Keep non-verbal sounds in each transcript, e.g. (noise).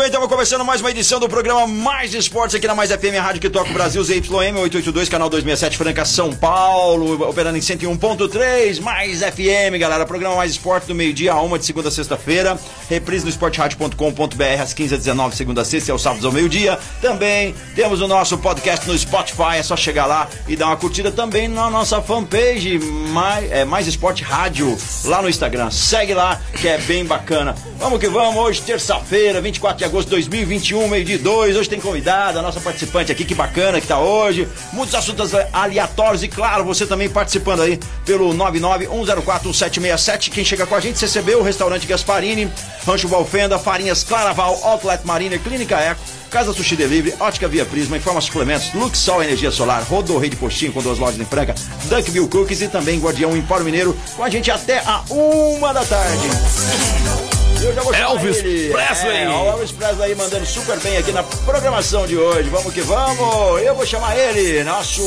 Bem. Estamos começando mais uma edição do programa Mais Esportes aqui na Mais FM, rádio que toca o Brasil, ZYM 882, canal 267, Franca, São Paulo, operando em 101.3, Mais FM, galera. Programa Mais Esporte do meio-dia a uma de segunda a sexta-feira. Reprise no esporteradio.com.br às 15 h 19 segunda a sexta e aos sábados ao meio-dia. Também temos o nosso podcast no Spotify, é só chegar lá e dar uma curtida também na nossa fanpage Mais, é, Mais Esporte Rádio, lá no Instagram. Segue lá, que é bem bacana. Vamos que vamos, hoje terça-feira, 24 de agosto de 2021, meio de dois. Hoje tem convidada, a nossa participante aqui, que bacana que tá hoje. Muitos assuntos aleatórios e, claro, você também participando aí pelo 991041767. Quem chega com a gente, recebeu o restaurante Gasparini, Rancho Valfenda, Farinhas Claraval, Outlet Mariner, Clínica Eco. Casa Sushi Delivery, Ótica Via Prisma, Informa Suplementos, Luxol Energia Solar, Rodorrei de Postinho com duas lojas em Franca, Dunkville Cookies e também Guardião Empório Mineiro com a gente até a uma da tarde. Chamar Elvis. Presley. É, Elvis Presley mandando super bem aqui na programação de hoje. Vamos que vamos. Eu vou chamar ele, nosso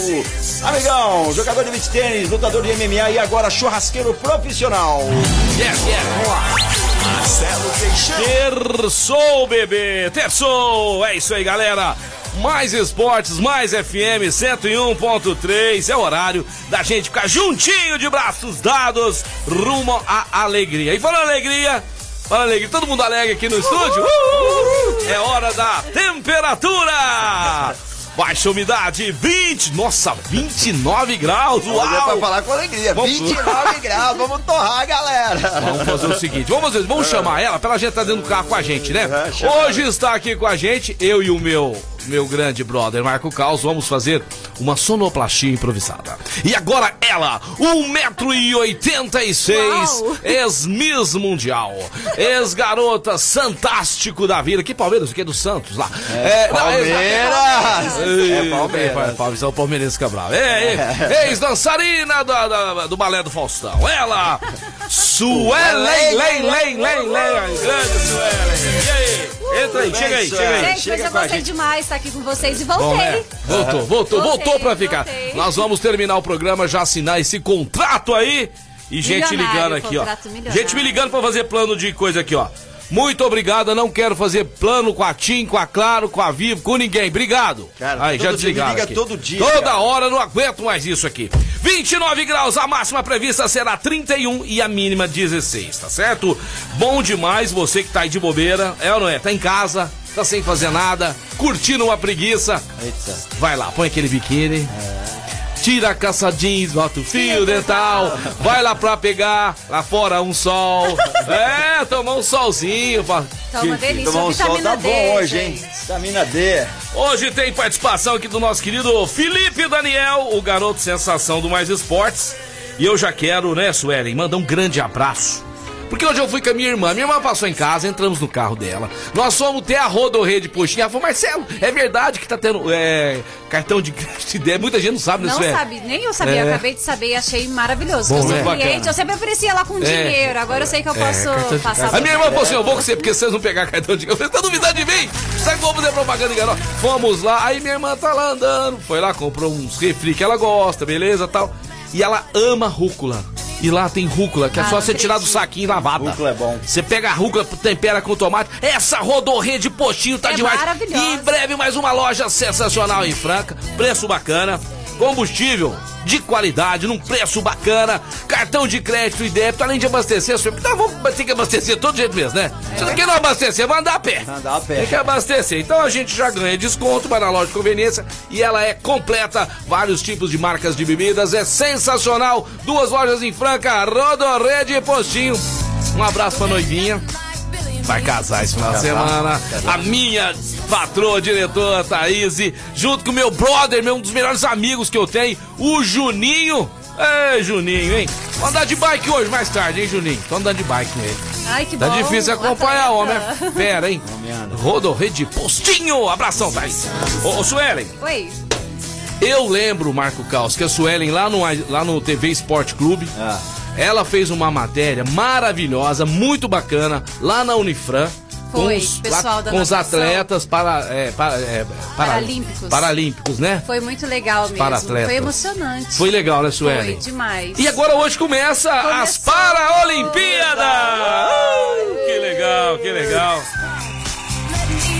amigão, jogador de beach tênis, lutador de MMA e agora churrasqueiro profissional. Yes, yes, vamos lá. Marcelo Teixeira. Terçou, bebê, terçou. É isso aí, galera. Mais esportes, mais FM 101.3. É o horário da gente ficar juntinho de braços dados rumo à alegria. E falando alegria, falando alegria, todo mundo alegre aqui no estúdio? Uhul. É hora da temperatura. Baixa umidade, 20, nossa, 29 graus, Hoje é pra uau! falar com alegria. Vamos- 29 graus, vamos torrar, galera. Vamos fazer o seguinte, vamos fazer, vamos chamar ela pra ela gente estar dentro do carro com a gente, né? É, Hoje está aqui com a gente, eu e o meu meu grande brother Marco Caos, vamos fazer uma sonoplastia improvisada. E agora ela, 1,86m, Uau. ex-Miss Mundial, ex-garota fantástico da vida. Que Palmeiras? O que é do Santos lá? É, não, ex- Palmeiras. Ei, É Palmeiras. É, Palmeiras, é o Palmeirense Cabral. É, é, Ex-dançarina da- da- do balé do Faustão. Ela, Suelen, Len, Len, Len, Len. Grande Suelen. E aí? Entra aí, chega aí, chega aí. Gente, chega mas eu gostei demais estar aqui com vocês e Bom, voltei. né? Voltou, voltou, Voltei, voltou pra ficar. voltei. Nós vamos terminar o programa, já assinar esse contrato aí. E gente Milionário, ligando aqui, ó. milionário. Gente me ligando pra fazer plano de coisa aqui, ó. Muito obrigado, não quero fazer plano com a TIM, com a Claro, com a Vivo, com ninguém. Obrigado. Cara, aí, já dia, desligaram liga aqui. todo dia, Toda cara. hora, não aguento mais isso aqui. 29 graus, a máxima prevista será 31 e a mínima 16, tá certo? Bom demais você que tá aí de bobeira, é ou não é? Tá em casa, tá sem fazer nada, curtindo uma preguiça. Eita. Vai lá, põe aquele biquíni. Tira a calça jeans, bota o fio dental, vai lá pra pegar lá fora um sol. (laughs) É, tomar um solzinho. Pra... Tá uma delícia. Tomar um sol tá D, bom hoje, hein? gente. Vitamina D. Hoje tem participação aqui do nosso querido Felipe Daniel, o garoto sensação do Mais Esportes. E eu já quero, né, Suelen, mandar um grande abraço. Porque hoje eu fui com a minha irmã, minha irmã passou em casa, entramos no carro dela. Nós fomos até a Rodorreia de Poxinha. Ela falou, Marcelo, é verdade que tá tendo é, cartão de crédito? ideia? Muita gente não sabe, né, Não sabe, nem eu sabia, É. eu acabei de saber e achei maravilhoso. Bom, eu né? cliente, eu sempre aparecia lá com dinheiro, agora eu sei que eu posso cartão de- passar A minha irmã falou assim: eu vou com você, porque vocês não pegar cartão de crédito. Eu falei, tá duvidando de mim? Sabe que vamos fazer propaganda enganosa? Fomos lá, aí minha irmã tá lá andando, foi lá, comprou uns refri que ela gosta, beleza tal. E ela ama rúcula. E lá tem rúcula, que é Ah, só você tirar do saquinho e lavada. Rúcula é bom. Você pega a rúcula, tempera com tomate. Essa rodorreia de postinho tá É demais. maravilhosa. E em breve mais uma loja sensacional em Franca. Preço bacana. Combustível de qualidade, num preço bacana. Cartão de crédito e débito, além de abastecer. Porque nós vamos ter que abastecer todo jeito mesmo, né? Se não quer não abastecer, vai andar a pé. Andar a pé. Tem que abastecer. Então a gente já ganha desconto, vai na loja de conveniência e ela é completa. Vários tipos de marcas de bebidas. É sensacional. Duas lojas em Franca, Rodorrede e Postinho. Um abraço pra noivinha. Vai casar esse final de semana. A minha patroa, diretora Thaís, junto com o meu brother, meu, um dos melhores amigos que eu tenho, o Juninho. Ei, Juninho, hein? Vou andar de bike hoje mais tarde, hein, Juninho? Tô andando de bike com ele. Ai, que Tá bom. difícil acompanhar o homem, é (laughs) fera, hein? Rodorrede Postinho. Abração, Thaís. Ô, ô Suelen, Oi. eu lembro, Marco Caos, que a Suelen lá no, lá no TV Esporte Clube, Ah. Ela fez uma matéria maravilhosa, muito bacana, lá na Unifran. Com Foi, os, pessoal da com os atletas para, é, para- é, para- Paralímpicos. Paralímpicos, né? Foi muito legal mesmo. Para-atletas. Foi emocionante. Foi legal, né, Suelen? Foi demais. E agora hoje começa as Começou. Paraolimpíadas! Ah, Que legal, que legal.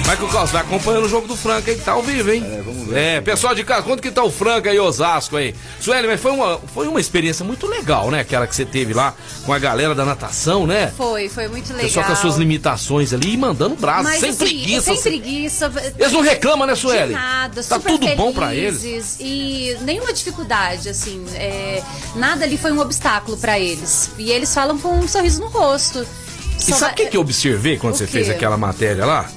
Michael Klaus, vai acompanhando o jogo do Franca aí, que tá ao vivo, hein? É, vamos ver. É, pessoal de casa, quanto que tá o Franca e Osasco aí? Sueli, mas foi uma, foi uma experiência muito legal, né? Aquela que você teve lá com a galera da natação, né? Foi, foi muito legal. Pessoal com as suas limitações ali e mandando braço, Mas, sem assim, preguiça. Sem preguiça. Eles não reclamam, né, De Sueli? nada, Tá super tudo bom pra eles. felizes E nenhuma dificuldade, assim. é, nada ali foi um obstáculo pra eles. E eles falam com um sorriso no rosto. E Só sabe o que, que eu observei quando O você quê? fez aquela matéria lá?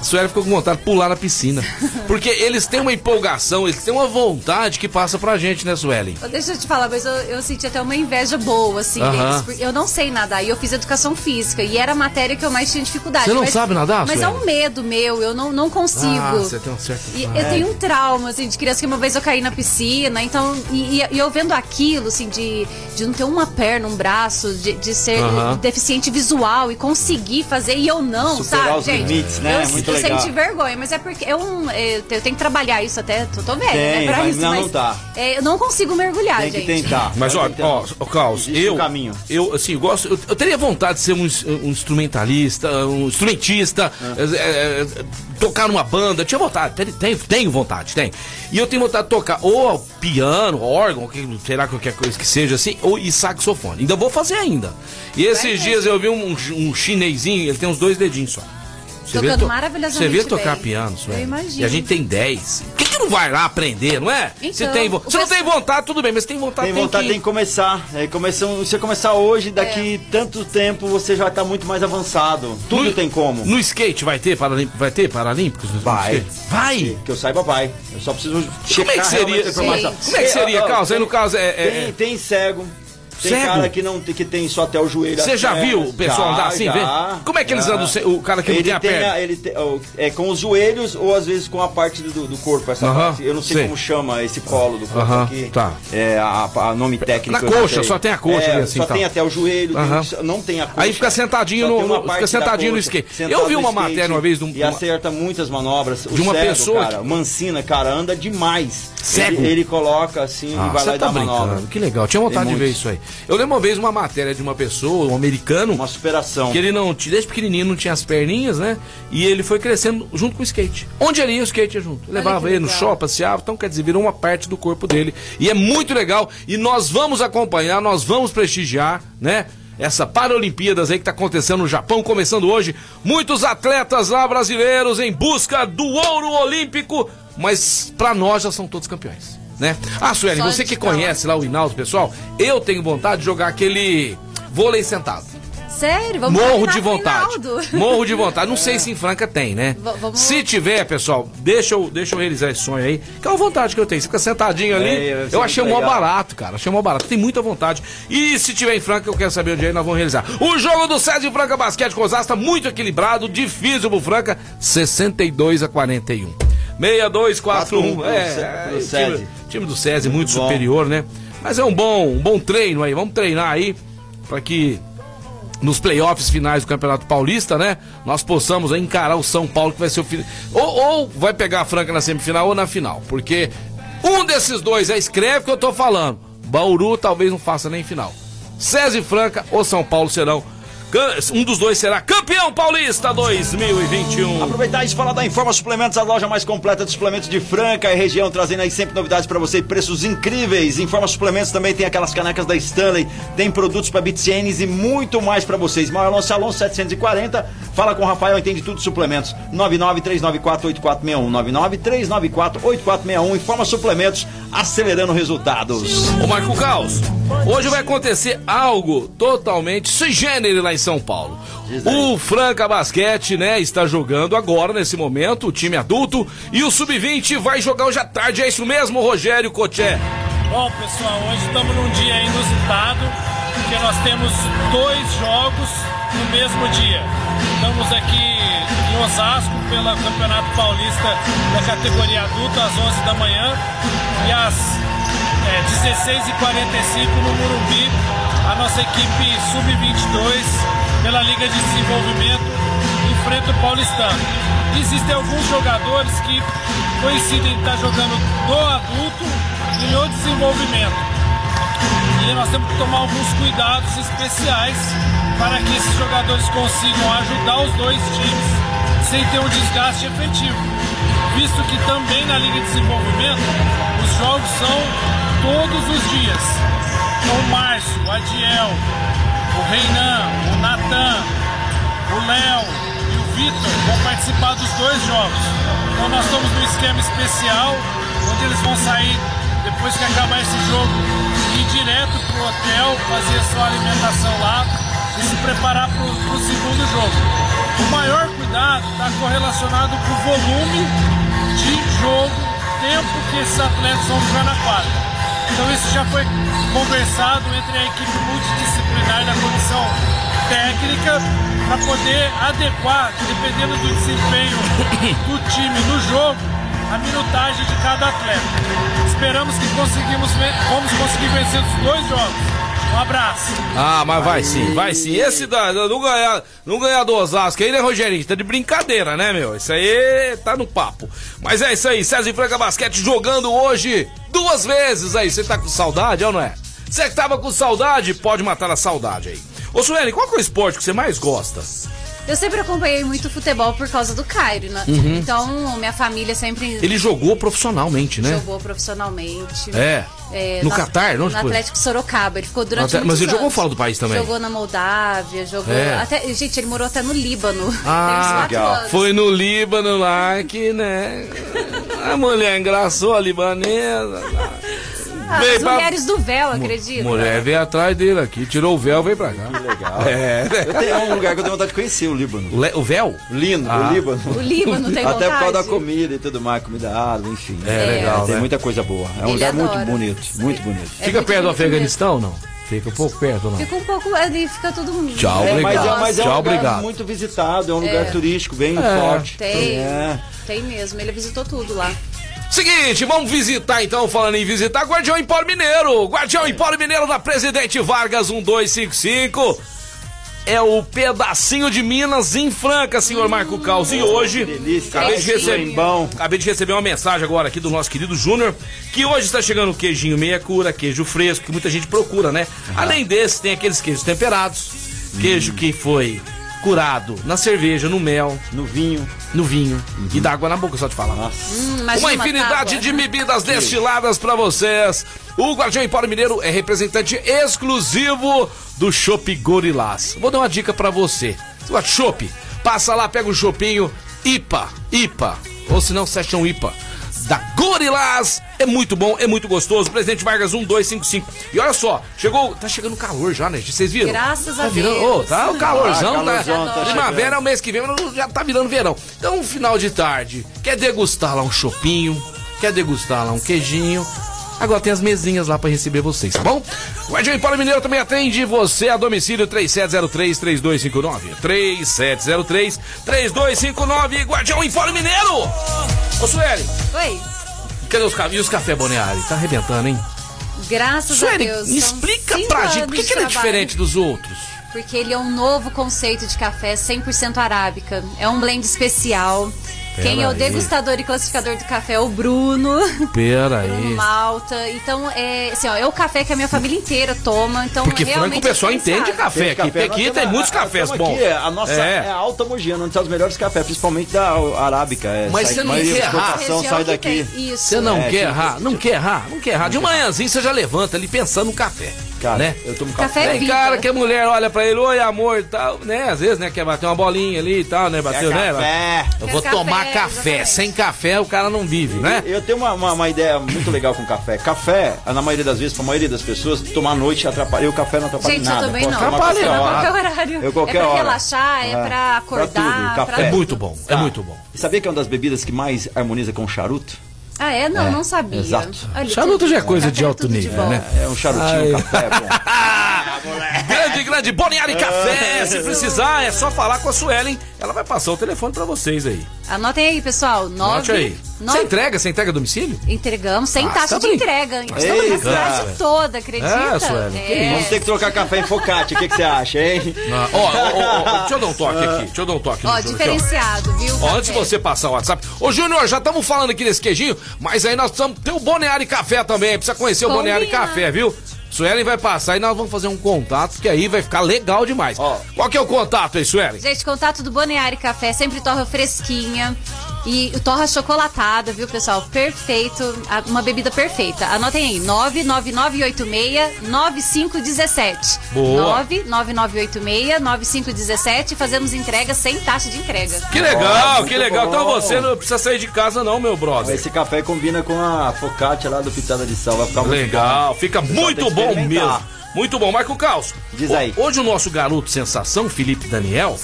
A Sueli ficou com vontade de pular na piscina. (laughs) Porque eles têm uma empolgação, eles têm uma vontade que passa pra gente, né, Sueli? Deixa eu te falar, mas eu, eu senti até uma inveja boa, assim, Aham. deles. Porque eu não sei nadar e eu fiz educação física. E era a matéria que eu mais tinha dificuldade. Você não mas- sabe nadar, Mas é um medo meu, eu não, não consigo. Ah, você tem um certo. E eu tenho um trauma, assim, de criança que uma vez eu caí na piscina, então, e, e- e eu vendo aquilo, assim, de, de não ter uma perna, um braço, de, de ser Aham. deficiente visual e conseguir fazer, e eu não, Superar sabe, os gente? limites, né? Eu, Muito eu legal. senti vergonha, mas é porque eu, é, eu tenho que trabalhar isso até, tô, tô velha, Tem, né, pra mas isso, não, mas não tá. é, eu não consigo mergulhar, Tem que gente. tentar. Mas Vai ó, ó, ó, Klaus, Existe eu, um caminho. eu assim, eu gosto, eu, eu teria vontade de ser um, um instrumentalista, um instrumentista, Ah. é, é, é, tocar numa banda, eu tinha vontade, tenho, tenho, tenho vontade, tenho. E eu tenho vontade de tocar ou piano, órgão, que, será qualquer coisa que seja assim, ou e saxofone. Ainda vou fazer ainda. E esses dias eu vi um, um chinesinho, ele tem uns dois dedinhos só. Você Tocando vê maravilhosamente Você vê tocar bem. piano, Sueli? Eu imagino. E a gente tem 10. Por que, que não vai lá aprender, não é? Então, se tem, não tem vontade, tudo bem, mas tem vontade, Tem vontade, que... tem que começar. É, começam, se você começar hoje, daqui É. tanto tempo você já tá muito mais avançado. Tudo No- tem como. No skate vai ter, Paralim... vai ter Paralímpicos? no Vai. skate? Vai! Que eu saiba, vai. Eu só preciso checar Como é que seria? Como é que seria, Carlos? Aí tem- no caso é. é- Tem, é- tem cego. Tem Cego? cara que, não, que tem só até o joelho. Você já viu o pessoal Já, andar assim, já, vê? Como é que eles já. andam sem- o cara que não ele tem a perna? ele tem- ó, é com os joelhos ou às vezes com a parte do, do corpo. Essa Aham, parte. Eu não sei, sei. como chama esse colo do corpo Aham, aqui. tá. É a, a nome técnico. Na não coxa, só tem a coxa É, assim, Só tá. tem até o joelho, tem- Aham. não tem a coxa. Aí fica sentadinho no- tem fica sentadinho no skate. Eu vi uma matéria uma vez de um- E acerta muitas manobras. De uma pessoa Cara, Mancina, cara, anda demais. Cego? Ele, ele coloca assim Ah, e vai você lá e tá dá manobra. Que legal. Tinha vontade Tem de ver isso aí. Eu lembro uma vez uma matéria de uma pessoa, um americano, Uma superação. que ele não, t- desde pequenininho não tinha as perninhas, né? E ele foi crescendo junto com o skate. Onde ele ia, o skate ia junto. Levava ele no shopping, passeava, então quer dizer, virou uma parte do corpo dele. E é muito legal. E nós vamos acompanhar, nós vamos prestigiar, né? Essa Paralimpíadas aí que tá acontecendo no Japão, começando hoje. Muitos atletas lá brasileiros em busca do ouro olímpico, mas pra nós já são todos campeões, né? Ah, Sueli, Só você que conhece lá o Hinaldo, pessoal, eu tenho vontade de jogar aquele vôlei sentado. Sério, vamos Morro de vontade. (laughs) Morro de vontade. Não sei se em Franca tem, né? V- vamos- Se tiver, pessoal, deixa eu, deixa eu realizar esse sonho aí. Que é uma vontade que eu tenho. Você fica sentadinho ali. É, ser eu achei muito mó barato, cara. Achei mó barato. Tem muita vontade. E se tiver em Franca, eu quero saber onde é, nós vamos realizar. O jogo do César e Franca Basquete com Osasco tá muito equilibrado. Difícil pro Franca. 62 a 41. 62, 4, 1. pro É, Cé- é, o time, do César muito, bom. superior, né? Mas é um bom, um bom treino aí. Vamos treinar aí para que nos playoffs finais do Campeonato Paulista, né? Nós possamos encarar o São Paulo, que vai ser o final. Ou, ou vai pegar a Franca na semifinal ou na final. Porque um desses dois, aí escreve que eu tô falando. Bauru talvez não faça nem final. César e Franca ou São Paulo serão. Um dos dois será campeão paulista 2021. Aproveitar e falar da Informa Suplementos, a loja mais completa de suplementos de Franca e região, trazendo aí sempre novidades pra você e preços incríveis. Informa Suplementos também tem aquelas canecas da Stanley, tem produtos pra BTNs e muito mais pra vocês. Maior Alonso Alonso 740, fala com o Rafael, entende tudo de suplementos. 993948461, 993948461, Informa Suplementos, acelerando resultados. Ô Marco Caos, hoje vai acontecer algo totalmente sui generis lá em São Paulo. O Franca Basquete, né, está jogando agora, nesse momento, o time adulto, e o Sub-20 vai jogar hoje à tarde, é isso mesmo, Rogério Coché? Bom, pessoal, hoje estamos num dia inusitado. temos dois jogos no mesmo dia. Estamos aqui em Osasco pelo Campeonato Paulista da categoria adulta às 11 da manhã e às é, 16h45 no Murumbi a nossa equipe sub-22 pela Liga de Desenvolvimento enfrenta o Paulistano. Existem alguns jogadores que coincidem em estar jogando no adulto e no desenvolvimento. E nós temos que tomar alguns cuidados especiais para que esses jogadores consigam ajudar os dois times sem ter um desgaste efetivo. Visto que também na Liga de Desenvolvimento os jogos são todos os dias. O Márcio, o Adiel, o Reinan, o Natan, o Léo e o Vitor vão participar dos dois jogos. Então nós estamos num esquema especial onde eles vão sair depois que acabar esse jogo ir direto pro hotel, fazer sua alimentação lá e se preparar para o segundo jogo. O maior cuidado está correlacionado com o volume de jogo, tempo que esses atletas vão jogar na quadra. Então isso já foi conversado entre a equipe multidisciplinar da comissão técnica para poder adequar, dependendo do desempenho do time no jogo, a minutagem de cada atleta. Esperamos que conseguimos vamos conseguir vencer os dois jogos. Um abraço. Ah, mas vai sim, vai sim. Esse da, não ganhar, não ganhar do Osasco aí, né, Rogerinho? Tá de brincadeira, né, meu? Isso aí tá no papo. Mas é isso aí, César e Franca Basquete jogando hoje duas vezes aí. Você tá com saudade, ou não é? Você que tava com saudade, pode matar a saudade aí. Ô, Sueli, qual que é o esporte que você mais gosta? Eu sempre acompanhei muito futebol por causa do Cairo, né? Uhum. Então, minha família sempre. Ele jogou profissionalmente, né? Jogou profissionalmente. É. é no Catar, não? No Atlético Sorocaba. Ele ficou durante até, Mas ele jogou fora do país também. Jogou na Moldávia, jogou. É. Até, gente, ele morou até no Líbano. Ah, legal. Foi no Líbano lá que, né? A mulher engraçou a libanesa. Ah, as mulheres pra... do véu, acredito. Mulher veio atrás dele aqui, tirou o véu, veio pra cá. Que legal. É. Eu tenho um lugar que eu tenho vontade de conhecer, o Líbano. O, Le... o véu? Lindo, ah. o Líbano. O Líbano tem vontade. Até por causa da comida e tudo mais, comida água, enfim. É, é legal, Tem né? muita coisa boa. É um Ele lugar adora. muito bonito, muito bonito. É Fica perto do Afeganistão ou não? Fica um pouco perto, não? Fica um pouco ali, fica todo mundo. Tchau, É, obrigado. mas é, mas é Tchau, um lugar obrigado. muito visitado, é um lugar turístico bem forte. Tem. É. Tem mesmo, ele visitou tudo lá. Seguinte, vamos visitar então, falando em visitar, Guardião Empório Mineiro. Guardião Empório Mineiro da Presidente Vargas 1255. É o pedacinho de Minas em Franca, senhor Marco Caos. E hoje, delícia. acabei de, receber, acabei de receber uma mensagem agora aqui do nosso querido Júnior, que hoje está chegando queijinho meia cura, queijo fresco, que muita gente procura, né? Além desse, tem aqueles queijos temperados, queijo que foi curado na cerveja, no mel, No vinho. no vinho e dá água na boca, só te falar. Hum, imagina Uma infinidade tábua. de bebidas (laughs) destiladas pra vocês. O Guardião Empório Mineiro é representante exclusivo do Chopp Gorilás. Vou dar uma dica pra você. Você gosta de chopp? Passa lá, pega o chopinho IPA, IPA, ou se não, Session IPA. Da Gorilás, é muito bom, é muito gostoso. Presidente Vargas 1255. E olha só, chegou, tá chegando calor já, né? Vocês viram? Graças tá a virando, Deus. Ô, tá o calorzão, Ah, calorzão tá. tá Primavera é o mês que vem, mas já tá virando verão. Então, final de tarde, quer degustar lá um chopinho, quer degustar lá um queijinho. Agora tem as mesinhas lá pra receber vocês, tá bom? O Guardião Empório Mineiro também atende você a domicílio 3703-3259. 3703-3259. Guardião Empório Mineiro! Ô, Sueli, Oi. cadê os? E os café Boneari? Tá arrebentando, hein? Graças Sueli, a Deus. explica pra gente, por que, que ele é diferente dos outros? Porque ele é um novo conceito de café 100% arábica. É um blend especial. Quem é o aí. degustador e classificador do café é o Bruno. Pera Bruno aí. Malta. Então, é, assim, ó, é o café que a minha família inteira toma. Então, Porque Franco realmente o pessoal é entende café aqui. Café, Aqui tem muitos cafés bons. aqui, a nossa É. é, a Alta Mogiana, onde tem os melhores cafés, principalmente da arábica. É, Mas você não quer errar. sai daqui. Você não É, quer tipo, errar, não quer errar, não quer errar. De manhãzinho você já levanta ali pensando no café. Cara, né? eu tomo Café café. é cara que a mulher olha pra ele, oi amor e tal, né? Às vezes, né? Quer bater uma bolinha ali e tal, né? Bateu, né? café. Eu vou café, tomar café. exatamente. Sem café o cara não vive, né? Eu tenho uma, uma, uma ideia muito legal com café. Café, na maioria das vezes, pra maioria das pessoas, tomar à noite atrapalha. E o café não atrapalha em Gente, eu nada. também não. Atrapalha, hora. Qualquer horário. Eu qualquer é pra hora. relaxar, é, É. pra acordar. tudo, café. pra É muito bom, é Tá. muito bom. E sabia que é uma das bebidas que mais harmoniza com charuto? Ah, é? Não, É, não sabia. exato. Olha, Charuto já é coisa de alto de nível, bom. né? É um charutinho, Ai. café é bom. (laughs) Grande de grande Boniari Café. Se precisar, é só falar com a Suelen. Ela vai passar o telefone pra vocês aí. Anotem aí, pessoal. Anote 9 aí. Você entrega? Você entrega a domicílio? Entregamos sem Ah, taxa tá de bem. entrega. Ei, Estamos na cara. cidade toda, acredita? É, Sueli, que É. Vamos ter que trocar café em focate, o que, que você acha, hein? Ah, Ó, ó, ó, deixa eu dar um toque aqui. Deixa eu dar um toque. Ó, Júnior aqui, ó. diferenciado, viu? Ó, antes de você passar o WhatsApp. Ô, Júnior, já estamos falando aqui desse queijinho, mas aí nós precisamos ter o Boneari Café também. Precisa conhecer o Boneari Combina. Café, viu? Suelen vai passar e nós vamos fazer um contato, que aí vai ficar legal demais. Ó. Qual que é o contato aí, Suelen? Gente, contato do Boneari Café, sempre torra fresquinha. E torra chocolatada, viu, pessoal? Perfeito. Uma bebida perfeita. Anotem aí: 99986-9517. Boa. 99986-9517. Fazemos entrega sem taxa de entrega. Que legal, muito que legal. bom. Então você não precisa sair de casa não, meu brother. Esse café combina com a focaccia lá do Pitada de Sal, vai ficar muito Legal, fica muito bom mesmo. Muito bom. Marco Caos. Diz aí. Hoje o nosso garoto sensação, Felipe Daniel,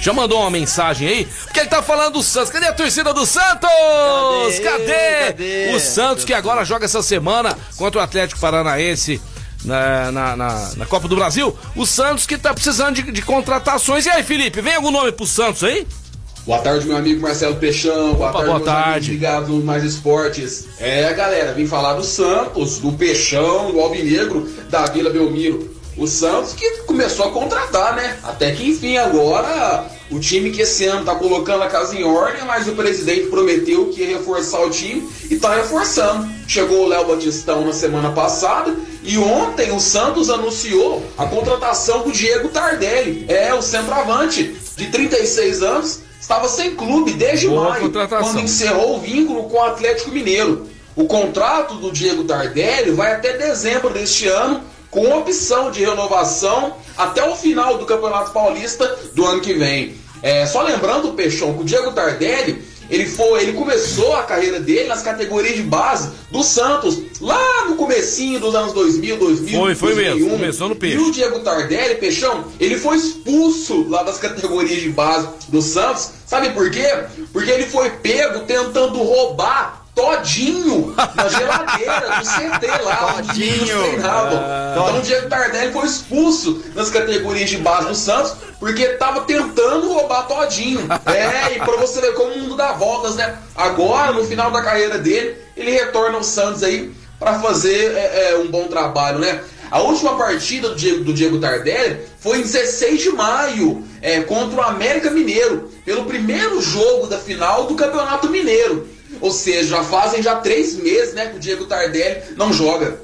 já mandou uma mensagem aí, porque ele tá falando do Santos. Cadê a torcida do Santos? Cadê? Cadê? O Santos que agora joga essa semana contra o Atlético Paranaense. Na, na, na- na Copa do Brasil, o Santos que tá precisando de, de contratações. E aí, Felipe, vem algum nome pro Santos aí? Boa tarde, meu amigo Marcelo Peixão. Boa Opa, tarde, boa tarde. ligados no Mais Esportes. É, galera, vim falar do Santos, do Peixão, do Alvinegro, da Vila Belmiro. O Santos que começou a contratar, né? Até que enfim, agora o time que esse ano tá colocando a casa em ordem, mas o presidente prometeu que ia reforçar o time e tá reforçando. Chegou o Léo Batistão na semana passada e ontem o Santos anunciou a contratação do Diego Tardelli. É, o centroavante de 36 anos, estava sem clube desde Boa maio, quando encerrou o vínculo com o Atlético Mineiro. O contrato do Diego Tardelli vai até dezembro deste ano, com opção de renovação até o final do Campeonato Paulista do ano que vem. É, só lembrando, Peixão, que o Diego Tardelli ele foi, ele começou a carreira dele nas categorias de base do Santos, lá no comecinho dos anos 2000, 2000, Foi, foi mesmo, 2001. começou no peixe. E o Diego Tardelli, Peixão, ele foi expulso lá das categorias de base do Santos. Sabe por quê? Porque ele foi pego tentando roubar todinho na geladeira do CT lá, Todinho. Ah. Então o Diego Tardelli foi expulso nas categorias de base do Santos porque tava tentando roubar todinho. (laughs) É, e pra você ver como o mundo dá voltas, né? Agora, no final da carreira dele, ele retorna ao Santos aí para fazer é, é, um bom trabalho, né? A última partida do Diego, do Diego Tardelli foi em 16 de maio, é, contra o América Mineiro, pelo primeiro jogo da final do Campeonato Mineiro. Ou seja, já fazem já três meses né, que o Diego Tardelli não joga.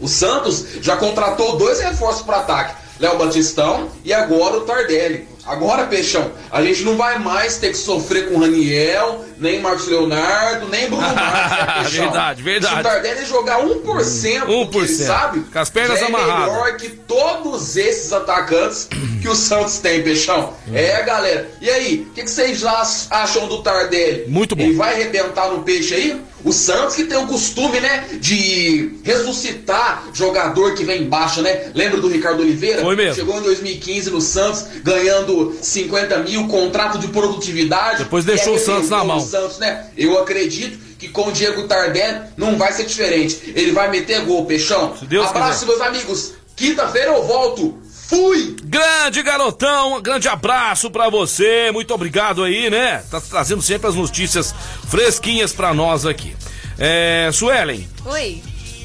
O Santos já contratou dois reforços para ataque, Léo Batistão e agora o Tardelli. Agora, Peixão, a gente não vai mais ter que sofrer com o Raniel, nem Marcos Leonardo, nem Bruno (laughs) Marques, né? Verdade, verdade. Se o Tardelli jogar 1%, do que ele 1%, sabe, com as pernas é amarradas. melhor que todos esses atacantes que o Santos tem, Peixão. É, galera. E aí, o que, que vocês já acham do Tardelli? Muito bom. Ele vai arrebentar no peixe aí? O Santos que tem o costume, né, de ressuscitar jogador que vem embaixo, né? Lembra do Ricardo Oliveira? Foi mesmo. Chegou em 2015 no Santos, ganhando 50 mil, contrato de produtividade. Depois deixou o Santos na mão. Santos, né? Eu acredito que com o Diego Tardelli não vai ser diferente. Ele vai meter gol, Peixão. Deus Abraço, meus amigos. Quinta-feira eu volto. Fui! Grande garotão, um grande abraço pra você, muito obrigado aí, né? Tá trazendo sempre as notícias fresquinhas pra nós aqui. É, Suelen, Oi.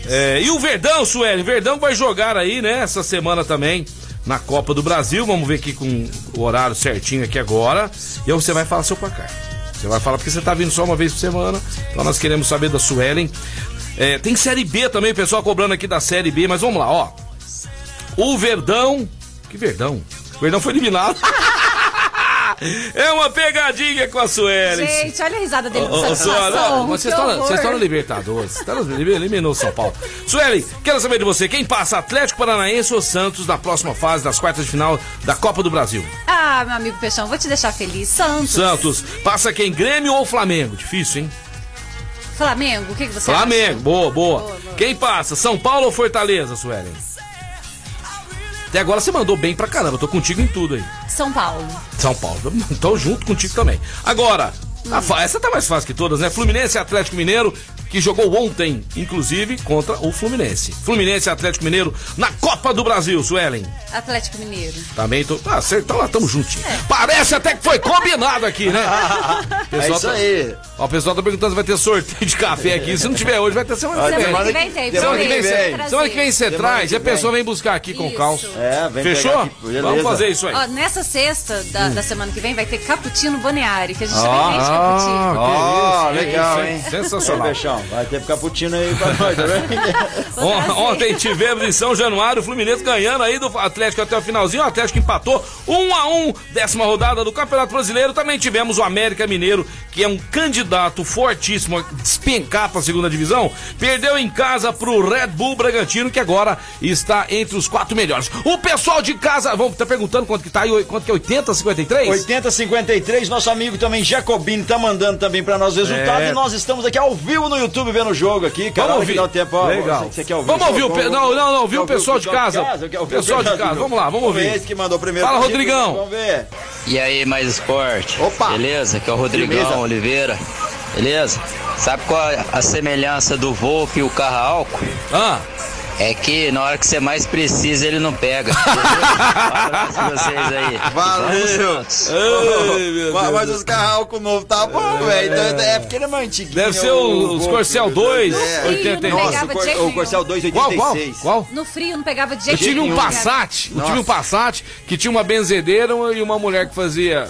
é, e o Verdão, Suelen? Verdão vai jogar aí, né, essa semana também na Copa do Brasil. Vamos ver aqui com o horário certinho aqui agora. E aí você vai falar seu placar. Você vai falar porque você tá vindo só uma vez por semana. Então nós queremos saber da Suelen. É, tem Série B também, pessoal cobrando aqui da Série B, mas vamos lá, ó. O Verdão. Que Verdão? O Verdão foi eliminado. (laughs) é uma pegadinha com a Suelen. Gente, olha a risada dele com Ô, ô. Suelen, Vocês estão na- Libertadores. Você tá no- eliminou o São Paulo. Sueli, quero saber de você. Quem passa, Atlético Paranaense ou Santos na próxima fase das quartas de final da Copa do Brasil? Ah, meu amigo Peixão, vou te deixar feliz. Santos. Santos. Passa quem? Grêmio ou Flamengo? Difícil, hein? Flamengo, o que, que você Flamengo. Boa, boa, Boa, boa. Quem passa? São Paulo ou Fortaleza, Sueli? Até agora você mandou bem pra caramba. Tô contigo em tudo aí. São Paulo. São Paulo. Tô junto contigo também. Agora, fa- essa tá mais fácil que todas, né? Fluminense e Atlético Mineiro. Que jogou ontem, inclusive, contra o Fluminense. Fluminense e Atlético Mineiro na Copa do Brasil, Suelen. Atlético Mineiro. Também tô. Ah, cê, então lá tamo juntinho. Parece até que foi combinado aqui, né? (laughs) É isso tá- aí. Ó, o pessoal tá perguntando se vai ter sorteio de café aqui. Se não tiver hoje, vai ter semana que vem. Semana que vem tem, semana que vem. Semana que vem você traz e a pessoa vem buscar aqui com calça. É, vem Fechou? pegar aqui. Beleza. Vamos fazer isso aí. Ó, nessa sexta da, da semana que vem vai ter cappuccino balneário, que a gente Ó. também vende cappuccino. Ah, legal, hein? Sensacional. Vai ter cappuccino aí pra nós, tá vendo? (laughs) Ontem tivemos em São Januário o Fluminense ganhando aí do Atlético até o finalzinho. O Atlético empatou 1 a 1 décima rodada do Campeonato Brasileiro. Também tivemos o América Mineiro, que é um candidato fortíssimo a despencar para a segunda divisão. Perdeu em casa pro Red Bull Bragantino, que agora está entre os quatro melhores. O pessoal de casa, vamos tá perguntando quanto que tá aí, quanto que é 80 53? 8053, nosso amigo também Jacobini tá mandando também pra nós o resultado É. e nós estamos aqui ao vivo no YouTube vendo o jogo aqui, cara. Vamos que ouvir. dá o tempo, ó, Legal. Você, você quer ouvir Vamos ouvir o pe- não, não, não, ouvir o pessoal de casa. O Pessoal de casa, vamos lá, vamos ouvir. Esse que mandou primeiro. Fala, Rodrigão. Vamos ver. E aí, mais esporte? Opa! Beleza? Aqui é o Rodrigão. Oliveira. Beleza? Sabe qual é a semelhança do Volpe e o álcool? Ah, É que na hora que você mais precisa ele não pega. Beleza? Para vocês aí. Valeu. Meu Mas, mas os carros novos tá bom, velho. Então, é porque ele é mais antiguinho. Deve ser o- o- os Corcel 2, É. 80 Não Nossa, pegava o, Cor-. Corcel 2, Qual, qual? 86. Qual? No frio não pegava de Eu jeito tive um nenhum. Passat, eu tive um Passat que tinha uma benzedeira e uma mulher que fazia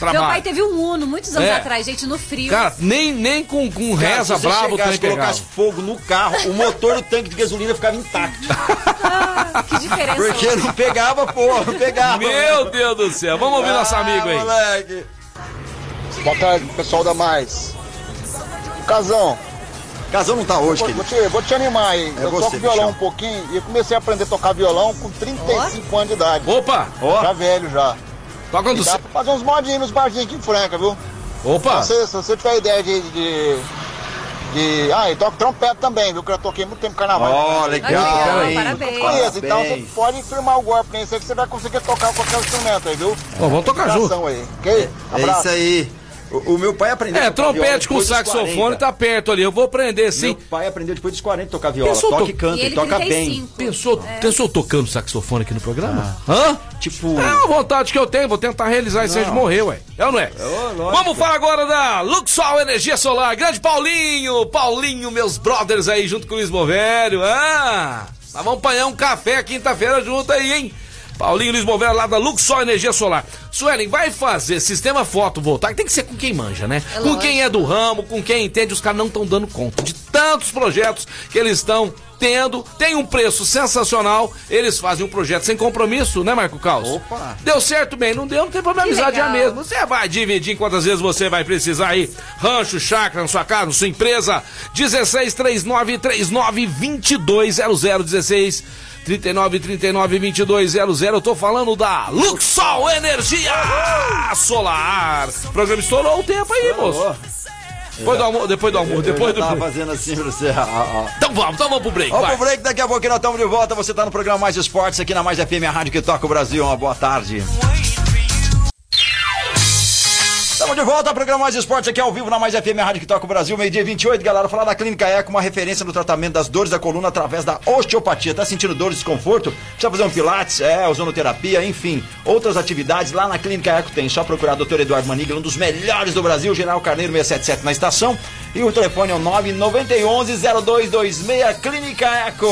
Meu pai trabalho. teve um Uno muitos anos É. atrás, gente, no frio. Cara, nem, nem com, com Cara, reza se brabo o tanque colocasse fogo no carro, o motor do tanque de gasolina ficava intacto. (laughs) Ah, que diferença. Porque não pegava, pô, não pegava. Meu Deus do céu, vamos ouvir nosso Ah, amigo aí. moleque. Boa tarde, pessoal da Mais. Casão, Casão não tá hoje, vou, querido. vou te, vou te animar aí. É eu você, toco violão um pouquinho e eu comecei a aprender a tocar violão com 35 anos de idade. Opa, Ó, Já velho já. Do E dá pra fazer uns modinhos nos barzinhos aqui em Franca, viu? Opa, Se, você- se você tiver ideia de. de, de- ah, e toco trompete também, viu? Que eu já toquei muito tempo no carnaval. ó, Olha, legal, hein? parabéns. Conheço, então você Parabéns. pode firmar o golpe nesse aí que você vai conseguir tocar qualquer instrumento aí, viu? Ó, vamos tocar junto. Aí, ok? É Abraço. isso aí. O, o meu pai aprendeu É, a tocar viola trompete com saxofone 40. tá perto ali. Eu vou aprender sim. Meu pai aprendeu depois dos 40 a tocar viola. Pensou Toca to- e canta, E ele toca 35. Pensou, pensou tocando saxofone aqui no programa? Hã? bem. Tipo, É uma vontade que eu tenho, vou tentar realizar isso antes de morrer, ué. É ou não é? lógico. Vamos falar agora da Luxol Energia Solar. Grande Paulinho, Paulinho, meus brothers aí junto com o Luiz Bovério. Ah, nós vamos apanhar um café quinta-feira junto aí, hein? Paulinho Luiz Bovério lá da Luxol Energia Solar. Suelen, vai fazer sistema fotovoltaico, tem que ser com quem manja, né? É com lógico. quem é do ramo, com quem entende, os caras não estão dando conta de tantos projetos que eles estão tendo. Tem um preço sensacional, eles fazem um projeto sem compromisso, né, Marco Caos? Opa. Deu certo bem, não deu, não tem problema, Que amizade é a legal. mesma. Você vai dividir quantas vezes você vai precisar aí. Rancho, chácara, na sua casa, na sua empresa. 16 39 39 2200 16 39 39 2200. Eu tô falando da Luxol Energia Solar. O programa estourou o tempo aí, moço. Depois do almoço, depois do almoço, depois do break. fazendo assim pra você. Então vamos, então vamos pro break. Vamos pro break, daqui a pouco nós estamos de volta. Você tá no programa Mais Esportes aqui na Mais FM, a rádio que toca o Brasil. Uma boa tarde. Estamos de volta ao programa Mais Esportes aqui ao vivo na Mais FM, rádio que toca o Brasil, meio-dia 28, galera. Falar da Clínica Eco, uma referência no tratamento das dores da coluna através da osteopatia. Tá sentindo dor, desconforto? Precisa fazer um pilates, é, ozonoterapia, enfim, outras atividades lá na Clínica Eco tem. Só procurar o Dr. Eduardo Manigla, um dos melhores do Brasil, General Carneiro 677 na estação. E o telefone é o 991-0226, Clínica Eco.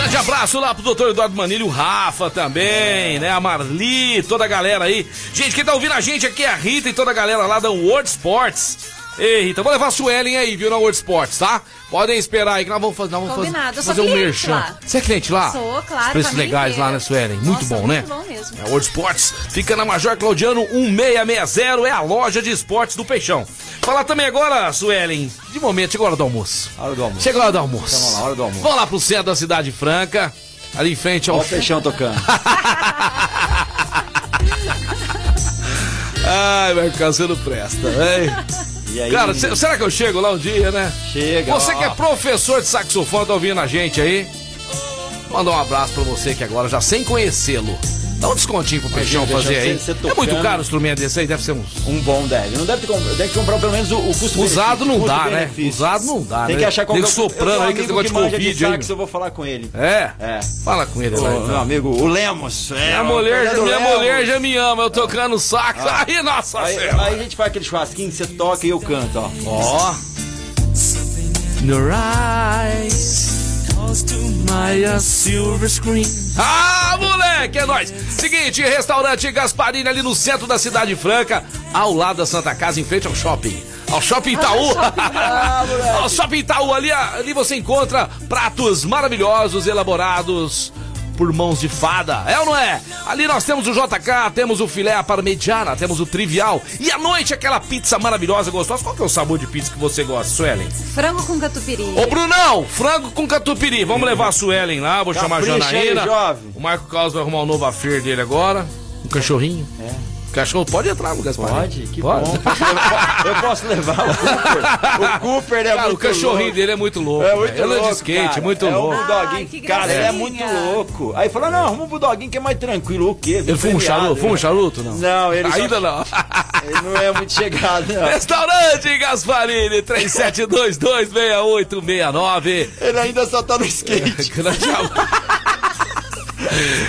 Grande abraço lá pro doutor Eduardo Manilho, o Rafa também, né? A Marli, toda a galera aí. Gente, quem tá ouvindo a gente aqui é a Rita e toda a galera lá da World Sports. Ei, Rita, vou levar a Suelen aí, viu, na World Sports, tá? Podem esperar aí que nós vamos fazer, nós vamos fazer, Combinado, fazer um merchan. lá. Você é cliente lá? Sou, claro, Os preços legais lá, inteira. né, Suelen? Muito Nossa, bom, né? muito bom mesmo. A World Sports fica na Major Claudiano 1660, é a loja de esportes do Peixão. Falar também agora, Suelen, de momento, chegou a hora do almoço. Hora do almoço. Chegou a hora do almoço. Vamos lá, hora do almoço. Vamos lá pro centro da cidade franca, ali em frente ao Olha o peixão tocando. (laughs) Ai, vai ficar você não presta, hein? Aí? Cara, se- será que eu chego lá um dia, né? Chega. Você ó. que é professor de saxofone, tá ouvindo a gente aí? Mandar um abraço pra você que agora, já sem conhecê-lo, Dá um descontinho pro Peixão fazer aí. você- você é muito caro o instrumento desse aí, deve ser uns. Um bom deve. Não deve. Deve comprar pelo menos o, o custo Usado não dá, né? Usado não dá, Tem né? que achar qual Nego que é o- soprando eu aí, que esse negócio de Covid aí, sax, meu. eu vou falar com ele. É? É. Fala com ele Ô, lá, meu amigo, o Lemos. É, Minha o mulher, minha Lemos. mulher já me ama, eu tocando sax. Aí, nossa Aí, senhora. aí a gente faz aquele churrasquinho, você toca e eu canto, ó. Ó. Your eyes my a silver screen. Ah, moleque, é nóis. Seguinte, restaurante Gasparini ali no centro da cidade franca, ao lado da Santa Casa, em frente ao shopping. Ao Shopping Itaú. (laughs) (laughs) ao Shopping Itaú, ali, ali você encontra pratos maravilhosos, elaborados por mãos de fada. É ou não é? Ali nós temos o JK, temos o filé à parmegiana, temos o trivial. E à noite aquela pizza maravilhosa, gostosa. Qual que é o sabor de pizza que você gosta, Suelen? Frango com catupiry. Ô Brunão, frango com catupiry. Vamos levar a Suelen lá, vou chamar a Capricha aí, Janaína. jovem. O Marco Carlos vai arrumar um novo affair dele agora. Um cachorrinho. É. Cachorro pode entrar no Gaspar. Pode? Que bom. (laughs) Eu posso levar o Cooper. O Cooper é Cara, o muito cachorrinho louco. dele é muito louco. É muito velho. Ele é louco, de skate, cara. muito é louco. Um bulldoguinho. Cara, ele é muito louco. Aí falou, não, arruma um bulldoguinho que é mais tranquilo. O quê? Ele fuma um charuto? Fuma um charuto? Não. Não, ele só- Ainda não. (laughs) Ele não é muito chegado, não. Restaurante Gasparini, 37226869. Ele ainda só tá no skate. (laughs) Grande.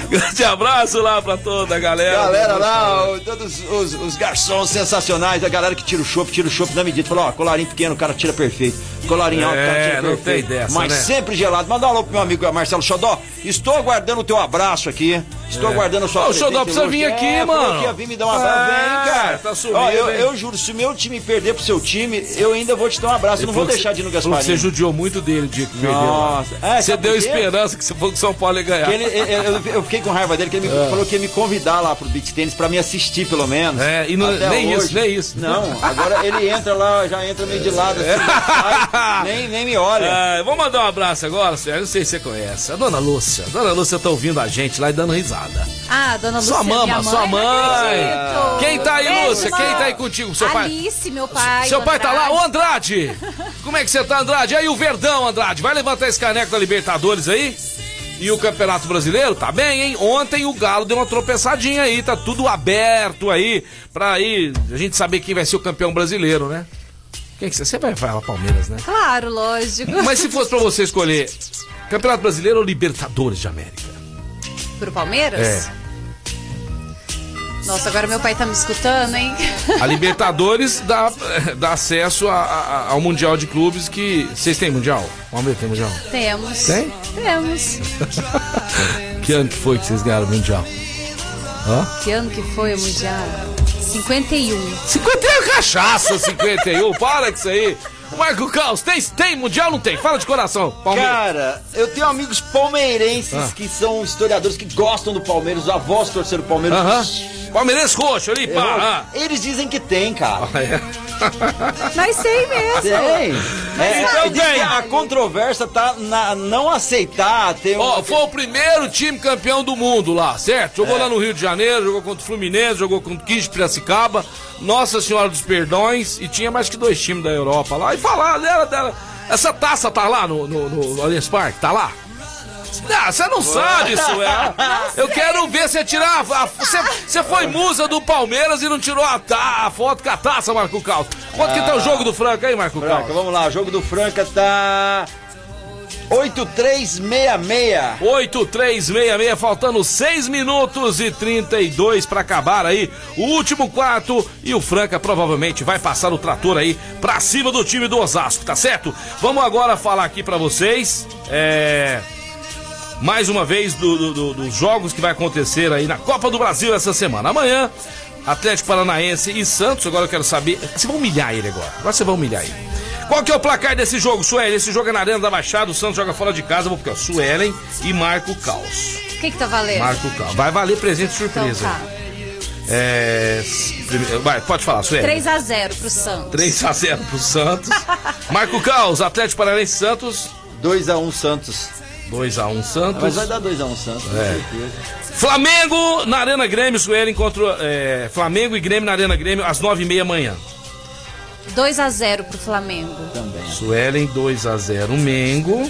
Grande abraço lá pra toda a galera. Galera lá, todos os, os garçons sensacionais, a galera que tira o chopp, tira o chopp na medida. Falou, ó, colarinho pequeno, o cara tira perfeito. Colarinho alto, o cara É, tira não perfeito. tem dessa, Mas né? sempre gelado. Manda um alô pro meu amigo Marcelo Xodó. Estou aguardando o teu abraço aqui. Estou aguardando a sua o Xodó precisa vir aqui, é, mano. ia vir me dar um abraço. É, Vem, cara. tá sumido, Ó, eu, eu juro, se o meu time perder pro seu time, eu ainda vou te dar um abraço. Eu não vou deixar de ir no que Você Gasparinho. judiou muito dele o dia que perdeu. Nossa. É, você deu esperança que você falou que o São Paulo ia ganhar. Ele- ele- eu, eu fiquei com raiva dele, que ele me falou que ia me convidar lá pro beat tênis pra me assistir, pelo menos. É, e não- nem hoje. isso, nem isso. Não, agora ele entra lá, já entra meio de lado, assim, É. sai, nem, nem me olha. Ah, (laughs) vou mandar um abraço agora, senhor. Não sei se você conhece. A dona Lúcia. A dona Lúcia tá ouvindo a gente lá e dando risada. Ah, dona Lúcia, Sua mama, sua mãe. Quem tá aí, Beijo, Lúcia? Quem tá aí contigo? Seu pai? Alice, meu pai. Seu pai tá lá? Ô, Andrade. Andrade! (laughs) Como é que você tá, Andrade? E aí, o Verdão, Andrade? Vai levantar esse caneco da Libertadores aí? E o Campeonato Brasileiro? Tá bem, hein? Ontem o Galo deu uma tropeçadinha aí, tá tudo aberto aí, pra aí a gente saber quem vai ser o campeão brasileiro, né? Quem que você, você vai falar Palmeiras, né? Claro, lógico. Mas se fosse pra você escolher Campeonato Brasileiro ou Libertadores de América? Pro Palmeiras? É. Nossa, agora meu pai tá me escutando, hein? A Libertadores dá, dá acesso a- a- ao Mundial de Clubes que. Vocês têm Mundial? Vamos ver, tem Mundial. Temos. Tem? Temos. (laughs) Que ano que foi que vocês ganharam o Mundial? Hã? Que ano que foi o Mundial? 51. 51 é cachaça, 51. Para com isso aí. Marco Caos, tem, tem Mundial ou não tem? Fala de coração. Palmeiras. Cara, eu tenho amigos palmeirenses Ah. que são historiadores que gostam do Palmeiras, os avós torceram o Palmeiras. Aham. Palmeirense roxo ali, pá. ah. Eles dizem que tem, cara. É. (laughs) Nós tem mesmo. Tem. É, então tem. a controvérsia tá na não aceitar ter um. Ó, foi o primeiro time campeão do mundo lá, certo? Jogou lá no Rio de Janeiro, jogou contra o Fluminense, jogou contra o 15 de Piracicaba, Nossa Senhora dos Perdões, e tinha mais que dois times da Europa lá. E falar dela, dela. Essa taça tá lá no, no, no Allianz Parque? Tá lá? Ah, você não sabe isso, é. Eu quero ver você tirar. a- Você, foi musa do Palmeiras e não tirou a, ta- a foto com a taça, Marco Caos. Quanto que tá o jogo do Franca aí, Marco Franca, Caos? vamos lá, o jogo do Franca tá 8366. 8366, faltando 6 minutos e 32 pra acabar aí o último quarto e o Franca provavelmente vai passar o trator aí pra cima do time do Osasco, tá certo? Vamos agora falar aqui pra vocês, é... mais uma vez do- do- do- dos jogos que vai acontecer aí na Copa do Brasil essa semana. Amanhã, Atlético Paranaense e Santos, agora eu quero saber, você vai humilhar ele agora, agora você vai humilhar ele. Qual que é o placar desse jogo, Suelen? Esse jogo é na Arena da Baixada, o Santos joga fora de casa, vou porque ó, Suelen e Marco Caos. O que que tá valendo? Marco Caos. Vai valer presente Então surpresa. tá. É... Vai, pode falar, Suelen. 3x0 pro Santos. 3 a 0 pro Santos. (laughs) Marco Caos, Atlético Paranaense e Santos. 2x1 Santos. 2 a 1 Santos. Mas vai dar 2x1 Santos, com É. certeza. Flamengo na Arena Grêmio, Suelen contra é, Flamengo e Grêmio na Arena Grêmio às 9h30 amanhã. 2x0 pro Flamengo. Também. Suelen 2 a 0 Mengo.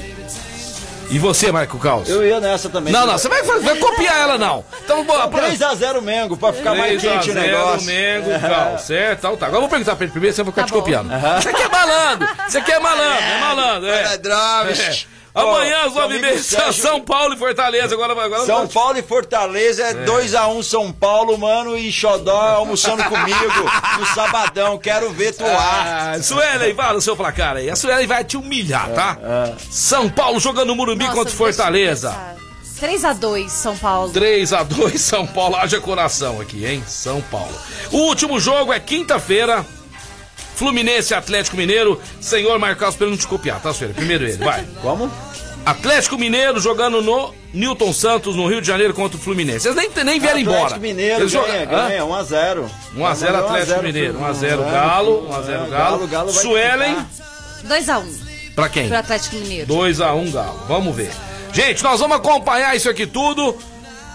E você, Marco Caos? Eu ia nessa também. Não, não, você vai, vai copiar ela não. Então, bora. 3x0 Mengo, pra ficar mais 3 a quente o 0 negócio. Mengo, (laughs) Cal, certo? Então tá. Agora eu vou perguntar pra ele primeiro, você vai ficar Tá te bom. copiando. Você aqui é malandro, você aqui é malandro, é malandro, é. Drogas. É. Amanhã às Ó, 9 seu h amigo Sérgio- São Paulo e Fortaleza. Agora vai. Agora São. Paulo e Fortaleza é 2x1 São Paulo, mano, e Xodó almoçando comigo (laughs) no sabadão. Quero ver tu ar. Ah, Suelen, fala o seu placar aí. A Suelen vai te humilhar, tá? São Paulo jogando no Morumbi Nossa, contra Fortaleza. pensar. 3x2 São Paulo. 3 a 2 São Paulo. Haja coração aqui, hein? São Paulo. O último jogo é quinta-feira. Fluminense e Atlético Mineiro. Senhor Marcos, pra ele não te copiar, tá, Suelen? Primeiro ele, vai. (laughs) Como? Atlético Mineiro jogando no Newton Santos, no Rio de Janeiro, contra o Fluminense. Eles nem, nem vieram embora. Atlético Mineiro Eles ganha, Hã? ganha, 1x0. 1x0 Atlético Mineiro, 1x0 Galo, 1x0 Galo. Galo vai Suelen, ficar. 2x1 pra quem? pro Atlético Mineiro. 2x1 Galo. Vamos ver. Gente, nós vamos acompanhar isso aqui tudo,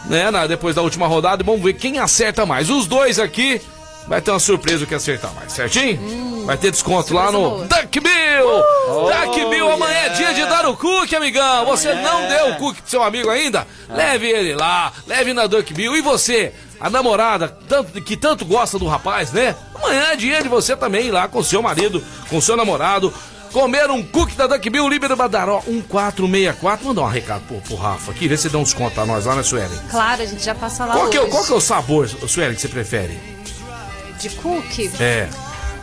né? na- depois da última rodada. e Vamos ver quem acerta mais. Os dois aqui vai ter uma surpresa que acertar mais, certinho? vai ter desconto lá no Hum, Duck Bill! Duck Bill, amanhã é dia de dar o cookie, amigão. Você não deu o cookie pro seu amigo ainda? Leve ele lá, leve na Duck Bill. E você? A namorada tanto- que tanto gosta do rapaz, né? Amanhã é dia de você também ir lá com seu marido, com seu namorado, comer um cookie da Duck Bill, Líbero Badaró 1464. Mandar um recado pro, pro Rafa aqui, vê se dá um desconto pra nós lá, né, Suelen? Claro, a gente já passa lá Qual que, é, o- hoje. qual que é o sabor, Suelen, que você prefere? De cookie? É.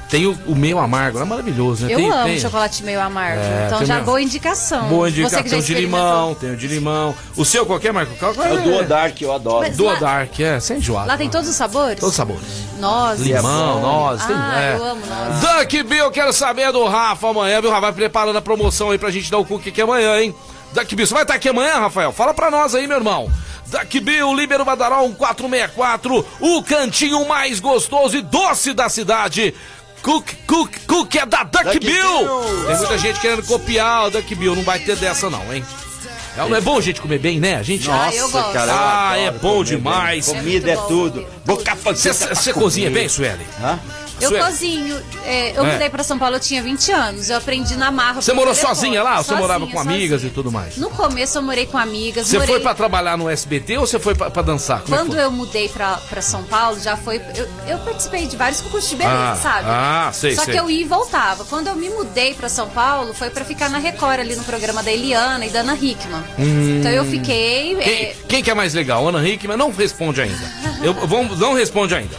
Tem o, o meio amargo, é maravilhoso, né? Eu tem, amo tem- chocolate meio amargo. É, então tem já mesmo. boa indicação. Boa Você indicação. Tem o de limão, tem o de limão. O seu qualquer, Marco? Qual, qual É o Duo Dark, eu adoro. Mas Duo lá- Dark, é, sem enjoado. Lá tem todos os sabores? Todos os sabores. Nozes. Limão, nozes, tem. Ah, é. eu amo nozes. Duck Bill, quero saber do Rafa amanhã, viu? Rafa vai preparando a promoção aí pra gente dar o cookie aqui amanhã, hein? Duck Bill, você vai estar aqui amanhã, Rafael? Fala pra nós aí, meu irmão. Duck Bill, Líbero Badaró 1464, o cantinho mais gostoso e doce da cidade. Cook, cook, cook é da Duck, Duck Bill. Bill. Tem muita gente querendo copiar o Duck Bill, não vai ter dessa não, hein? É, não é bom a gente comer bem, né? A gente... Ah, eu gosto. cara, Ah, é bom demais. bem. Comida é bom. tudo. Boca você cozinha bem, Sueli? Hã? Eu Sueli? cozinho. é, eu É. mudei pra São Paulo, eu tinha 20 anos. Eu aprendi na marra. Você morou telefone. sozinha lá? Ou você morava com amigas sozinha. e tudo mais? No começo eu morei com amigas. Você morei... foi pra trabalhar no SBT ou você foi pra, pra dançar? Como é Quando eu mudei pra, pra São Paulo, já foi. Eu, eu participei de vários concursos de beleza, Ah, sabe? ah, sei, Só sei. que eu ia e voltava. Quando eu me mudei pra São Paulo, foi pra ficar na Record ali no programa da Eliana e da Ana Hickman. Então eu fiquei. Hum. Quem, é, quem que é mais legal? Ana Hickman não responde ainda. Eu, vamos, não responde ainda.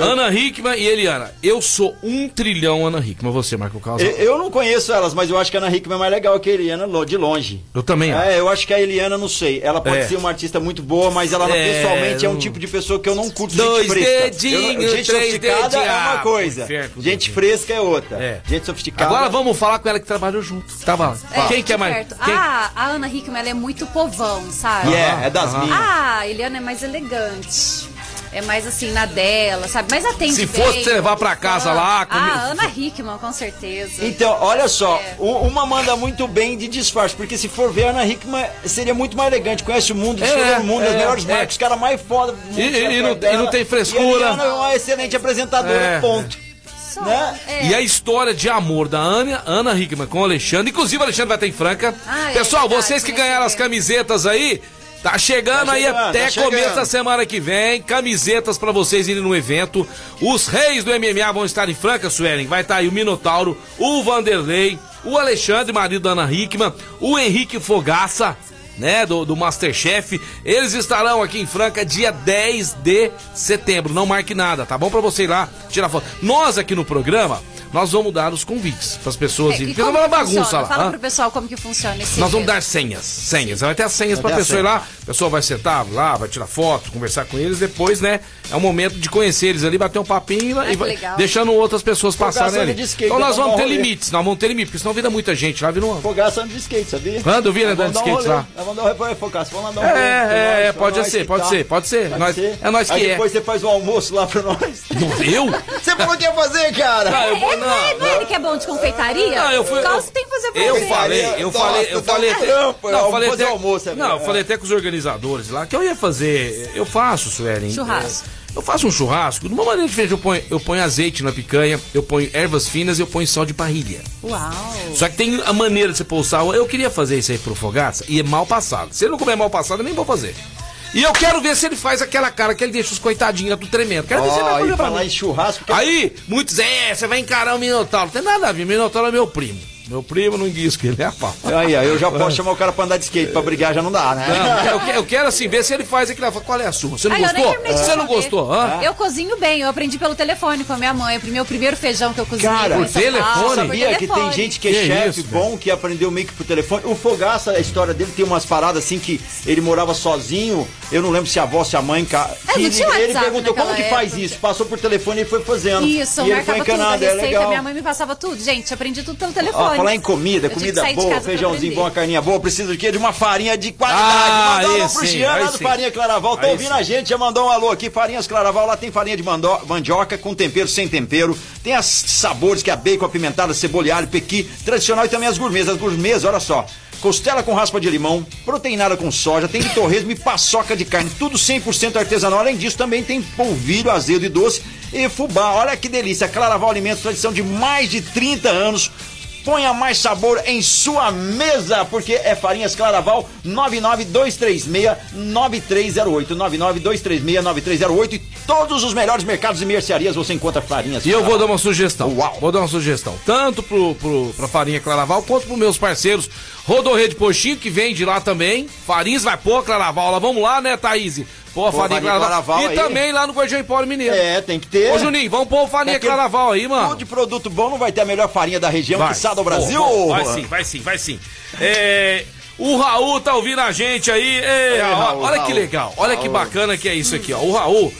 Ana Hickman e Eliana. Eu sou um trilhão Ana Hickman. Você, Marco Carlos? Eu, eu não conheço elas, mas eu acho que a Ana Hickman é mais legal que a Eliana de longe. Eu também acho. É, eu acho que a Eliana, não sei. Ela pode É. ser uma artista muito boa, mas ela É, pessoalmente é um não- tipo de pessoa que eu não curto Dois gente fresca. dedinhos, Eu não- gente três sofisticada dedinhos. é uma Ah, coisa. gente fresca é outra. É. Gente sofisticada. Agora vamos falar com ela que trabalhou junto. Tava lá. é, quem que é mais. Quem? Ah, a Ana Hickman ela é muito povão, sabe? E é, é das minhas. Ah, a Eliana é mais elegante. É mais assim, na dela, sabe? Mas atende Se bem. fosse você levar pra casa lá, Ah, Ana Hickman, com certeza. Então, olha só, É. uma manda muito bem de disfarce, porque se for ver a Ana Hickman seria muito mais elegante, conhece o mundo, É, no mundo, é, as melhores é. marcas, os caras mais foda do mundo. E- e- e não- e não tem frescura. E a Eliana é uma excelente apresentadora, É. ponto. Né? é. E a história de amor da Ana, Ana Hickman com o Alexandre. Inclusive, o Alexandre vai estar em Franca. Ah, é Pessoal, verdade, vocês que né, ganharam as Silvia? camisetas aí, tá chegando Tá aí chegando, até tá chegando. começo da semana que vem. Camisetas pra vocês irem no evento. Os reis do MMA vão estar em Franca, Suelen. Vai estar aí o Minotauro, o Vanderlei, o Alexandre, marido da Ana Hickman, o Henrique Fogaça. Né, do, do Masterchef, eles estarão aqui em Franca dia 10 de setembro. Não marque nada, tá bom? Pra você ir lá tirar foto. Nós aqui no programa, nós vamos dar os convites pras pessoas É, irem. e Porque como não é uma bagunça funciona? lá. Fala hã? pro pessoal como que funciona esse Nós vamos dar senhas, senhas. Vai ter as senhas ter a pessoa ir lá, a pessoa vai sentar lá, vai tirar foto, conversar com eles, depois, né, é o momento de conhecer eles ali, bater um papinho Ai, e vai, que legal. deixando outras pessoas passarem ali. Então nós vamos ter limites, nós vamos ter limite, porque senão vira muita gente lá, vira um... Fogaça anda de skate, sabia? Quando eu vi ele Nós andando de vamos dar skate lá. Nós vamos dar um rolê, Fogaça, vamos lá dar um rolê. É, é, pra pode ser, tá. ser, pode ser. Pode Nós- ser. é nós que é. depois você faz o almoço lá pra nós. Não, eu? (laughs) Você falou que ia fazer, cara. Ah, eu vou, É, não, é, não é ele que é bom de confeitaria? Não, eu fui. Eu- tem que fazer pra Eu falei, eu Nossa, falei, eu falei. até- não, vamos falei até, almoço, é não, eu falei até com os organizadores lá que eu ia fazer. Eu faço, Suelen. Churrasco. é, Eu faço um churrasco. De uma maneira diferente, eu ponho, eu ponho azeite na picanha, eu ponho ervas finas e eu ponho sal de parrilha. Uau. Só que tem a maneira de você pôr o sal. Eu queria fazer isso aí pro Fogaça e é mal passado. Se ele não comer mal passado, eu nem vou fazer. E eu quero ver se ele faz aquela cara que ele deixa os coitadinhos do tremendo. Quero ver se ele vai fazer pra falar mim. em churrasco. que- Aí, muitos, é, você vai encarar o Minotauro. Não tem nada a ver, Minotauro é meu primo. Meu primo não enguisca, ele é a pau. Aí, aí, eu já posso chamar o cara pra andar de skate, pra brigar já não dá, né? Não, eu, que- eu quero assim, ver se ele faz aquilo. lá. Qual é a sua? Você não gostou? Você não gostou? Hã? Eu cozinho bem, eu aprendi pelo telefone com a minha mãe. O meu primeiro feijão que eu cozinhei. Cara, por telefone? Sabia que tem gente que é Que chefe isso, bom, que aprendeu meio que por telefone. O Fogaça, a história dele tem umas paradas assim que ele morava sozinho. Eu não lembro se a avó, se a mãe. ca- É, ele, perguntou como que faz época. isso. Passou por telefone e foi fazendo. Isso, e ele foi marcava tudo, a encanado, é receita, legal. minha mãe me passava tudo. Gente, aprendi tudo pelo Ó, telefone. falar em comida, Eu comida boa, feijãozinho bom, carninha boa, precisa de quê? De uma farinha de qualidade. Ah, Manda um alô pro do. Farinha Claraval. Tá ouvindo sim. a gente? Já mandou um alô aqui. Farinhas Claraval, lá tem farinha de mandó- mandioca com tempero, sem tempero. Tem as sabores que é a bacon, apimentada, cebola, alho, pequi, tradicional e também as gourmets. As gourmets, olha só. Costela com raspa de limão, proteinada com soja, tem de torresmo e paçoca de carne, tudo 100% artesanal. Além disso, também tem polvilho azedo e doce e fubá. Olha que delícia. Claraval Alimentos, tradição de mais de 30 anos. Ponha mais sabor em sua mesa, porque é Farinhas Claraval 99236-9308. 99236-9308. E todos os melhores mercados e mercearias você encontra Farinhas. E eu vou dar uma sugestão. Uau. Vou dar uma sugestão. Tanto pro, pro, pra Farinha Claraval, quanto pros meus parceiros Rodorê de Poxinho, que vende lá também. Farinhas vai pôr Claraval lá. Vamos lá, né, Thaís? Pô, a Pô, Farinha Claraval. Claraval e aí. também lá no Guardião Empório Mineiro. É, tem que ter. Ô, Juninho, vamos pôr o Farinha Daquele- Claraval aí, mano. Tudo de produto bom não vai ter a melhor farinha da região que está do Brasil. Bom, vai sim, vai sim, vai sim. É, o Raul tá ouvindo a gente aí. Ei, Raul, Raul, olha Raul. que legal, olha que bacana que é isso aqui, ó. O Raul.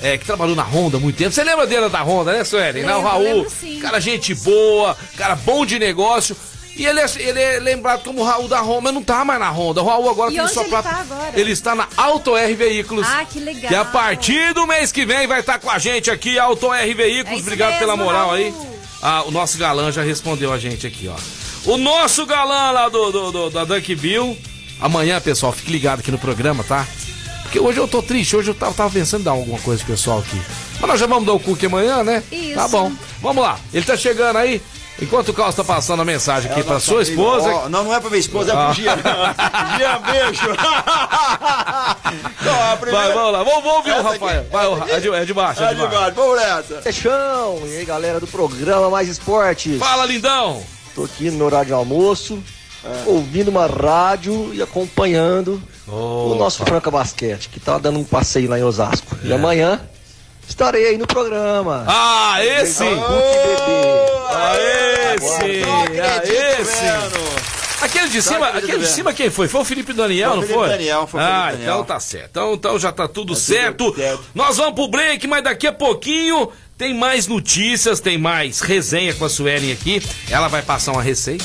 É, que trabalhou na Honda há muito tempo. Você lembra dele da Honda, né, Sueli? Não, o Raul, lembro sim. cara, gente boa, cara bom de negócio. E ele é, ele é lembrado como Raul da Honda, mas não tá mais na Honda. O Raul agora E tem sua ele própria. tá agora? Ele está na Auto R Veículos. Ah, que legal. Que a partir do mês que vem vai estar com a gente aqui, Auto R Veículos. É Obrigado pela mesmo, moral Raul. aí. Ah, o nosso galã já respondeu a gente aqui, ó. O nosso galã lá do, do, do- da Dunk Bill. Amanhã, pessoal, fique ligado aqui no programa, tá? Porque hoje eu tô triste, hoje eu tava, tava pensando em dar alguma coisa pro pessoal aqui. Mas nós já vamos dar o cookie amanhã, né? Isso. Tá bom. Vamos lá. Ele tá chegando aí. Enquanto o Carlos tá passando a mensagem aqui pra sua esposa. Ó, não, não é pra minha esposa, é pro Ah. Gia. (laughs) Gia, beijo. (laughs) A primeira- Vai, vamos lá. Vamos, vamos ouvir o Rafael. aqui- Vai, o Ra- é de, é de baixo, é É de baixo. demais, vamos nessa. Peixão! E aí, galera do programa Mais Esportes? Fala, lindão. Tô aqui no meu horário de almoço, ouvindo uma rádio e acompanhando o nosso Franca Basquete, que tá dando um passeio lá em Osasco. E amanhã estarei aí no programa. Ah, esse! Bebê. Não acredito, Aê, sim! mano. Aquele de cima, aquele de cima quem foi? Foi o Felipe Daniel, Foi o não Felipe foi? Daniel, foi o ah, Felipe Daniel. então tá certo. Então, então já tá tudo certo. certo. Nós vamos pro break, mas daqui a pouquinho tem mais notícias, tem mais resenha com a Suelen aqui. Ela vai passar uma receita.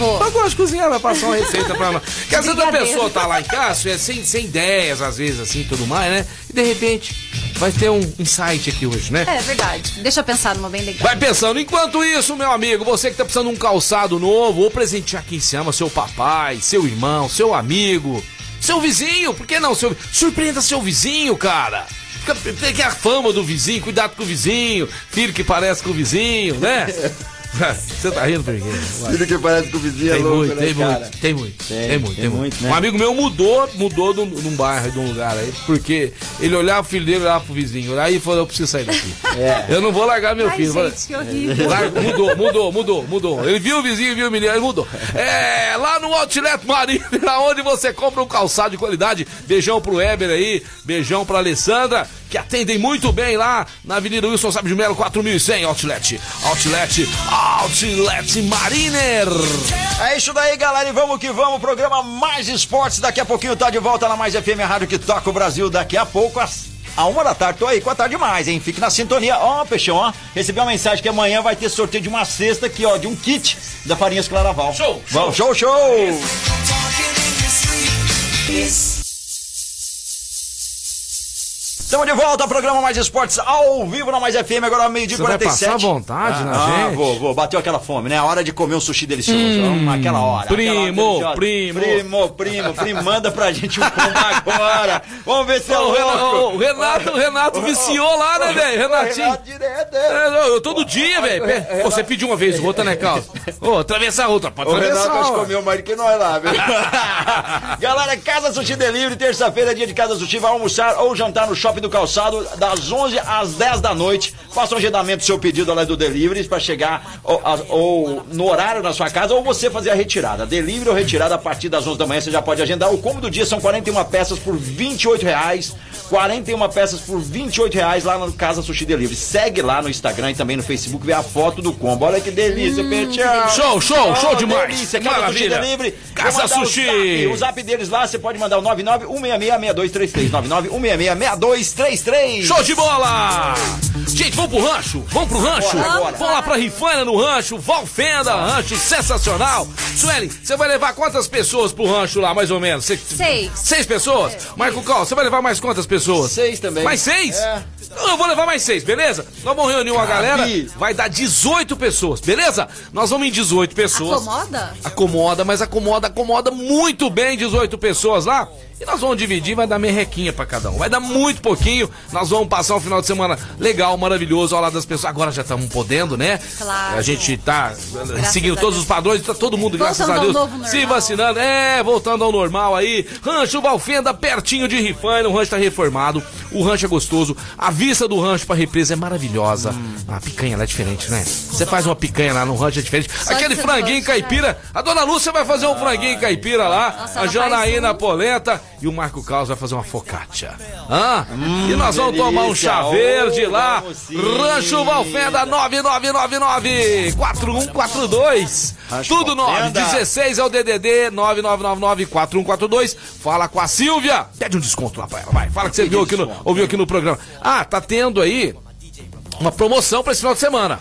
Vou. Eu gosto de cozinhar, vai passar uma receita pra nós. Porque às vezes a pessoa tá lá em casa, é sem, sem ideias, às vezes, assim, tudo mais, né? E de repente vai ter um insight aqui hoje, né? É verdade. Deixa eu pensar numa bem legal. Vai pensando, enquanto isso, meu amigo, você que tá precisando de um calçado novo, ou presentear quem se ama, seu papai, seu irmão, seu amigo, seu vizinho, por que não? Seu... Surpreenda seu vizinho, cara. Fica- Pegue a fama do vizinho, cuidado com o vizinho, filho que parece com o vizinho, né? (laughs) Você tá rindo, Periguinho? Vai. Filho que parece com o vizinho é Tem louco, muito, né, tem cara? muito, tem muito, Tem, tem muito, tem tem muito. muito, né? Um amigo meu mudou, mudou de um, de um bairro, de um lugar aí, porque ele olhava o filho dele, olhava pro vizinho, aí falou, eu preciso sair daqui. É. Eu não vou largar meu Ai, filho. Falei, gente, que horrível. Larga- mudou, mudou, mudou, mudou. Ele viu o vizinho, viu o menino, ele mudou. É, lá no Outlet Marina, (laughs) onde você compra um calçado de qualidade. Beijão pro Weber aí, beijão pra Alessandra, que atendem muito bem lá na Avenida Wilson Sabe de Melo, 4100, Outlet. Outlet, Outlet Mariner. É isso daí, galera. E vamos que vamos. Programa Mais Esportes. Daqui a pouquinho tá de volta na Mais FM, a rádio que toca o Brasil. Daqui a pouco, às a uma da tarde. Tô aí com a tarde mais, hein? Fique na sintonia. Ó, Peixão, ó. Recebi uma mensagem que amanhã vai ter sorteio de uma cesta aqui, ó, de um kit da Farinhas Claraval. Show, Vamos, show, show. Estamos de volta ao programa Mais Esportes ao vivo na Mais FM, agora meio-dia Você vai 47. passar vontade na ah, gente? vou, vou. Bateu aquela fome, né? A hora de comer um sushi delicioso. Vamos naquela hora. primo, aquela hora primo. Primo, primo, primo, manda pra gente um combo agora. Vamos ver se é Ô, Renato, o Renato, o Renato viciou lá, né, velho? Renatinho. Renato direto, é. É, eu todo dia, velho. Você pediu uma vez outra, né, Carlos? (laughs) Ô, atravessa a outra, pode O atravessar. Renato acho que comeu mais do que nós lá, viu? (laughs) Galera, Casa Sushi Delivery, terça-feira, dia de Casa Sushi, vai almoçar ou jantar no Shopping do Calçado, das 11 às 10 da noite. Faça um agendamento do seu pedido lá do Delivery para chegar ou, ou no horário na sua casa ou você fazer a retirada. Delivery ou retirada a partir das 11 da manhã, você já pode agendar. O combo do dia são 41 peças por 28 reais. 41 peças por 28 reais lá no Casa Sushi Delivery. Segue lá no Instagram e também no Facebook, vê a foto do combo. Olha que delícia, Petião. Show, show, show demais. Delícia, Casa Sushi. Delivery. Casa mandar o Sushi. zap, O zap deles lá, você pode mandar o 991666233. 991666233. Show de bola! Gente, vamos pro rancho? Vamos pro rancho? Bora, bora. Vamos lá pra Rifana no rancho, Valfenda, rancho sensacional. Sueli, você vai levar quantas pessoas pro rancho lá, mais ou menos? Cê- Seis. Seis pessoas? Marco Cal, você vai levar mais quantas pessoas? Seis também. Mais seis? É. Eu vou levar mais seis, beleza? Nós vamos reunir uma galera, vai dar 18 pessoas, beleza? Nós vamos em 18 pessoas. Acomoda? Acomoda, mas acomoda, acomoda muito bem 18 pessoas lá. E nós vamos dividir, vai dar merrequinha pra cada um. Vai dar muito pouquinho. Nós vamos passar um final de semana legal, maravilhoso ao lado das pessoas. Agora já estamos podendo, né? Claro. A gente tá eh, seguindo a todos os padrões, tá todo mundo, graças Voltando a ao Deus, se vacinando. É, voltando ao normal aí. Rancho Valfenda, pertinho de Rifane. O rancho tá reformado. O rancho é gostoso. A vista do rancho pra represa é maravilhosa. A picanha lá é diferente, né? Você faz uma picanha lá no rancho é diferente. Só Aquele franguinho né? caipira. A dona Lúcia vai fazer um franguinho caipira lá. Nossa, a Janaína um. Polenta. E o Marco Carlos vai fazer uma focaccia. Ah, e nós vamos delícia. tomar um chá verde lá. Rancho Valfenda 9999 4142. Rancho Tudo Valfenda. 916 é o DDD 9999 4142. Fala com a Silvia. Pede um desconto lá pra ela, vai. Fala que você viu aqui no, ouviu aqui no programa. Ah, tá tendo aí uma promoção pra esse final de semana.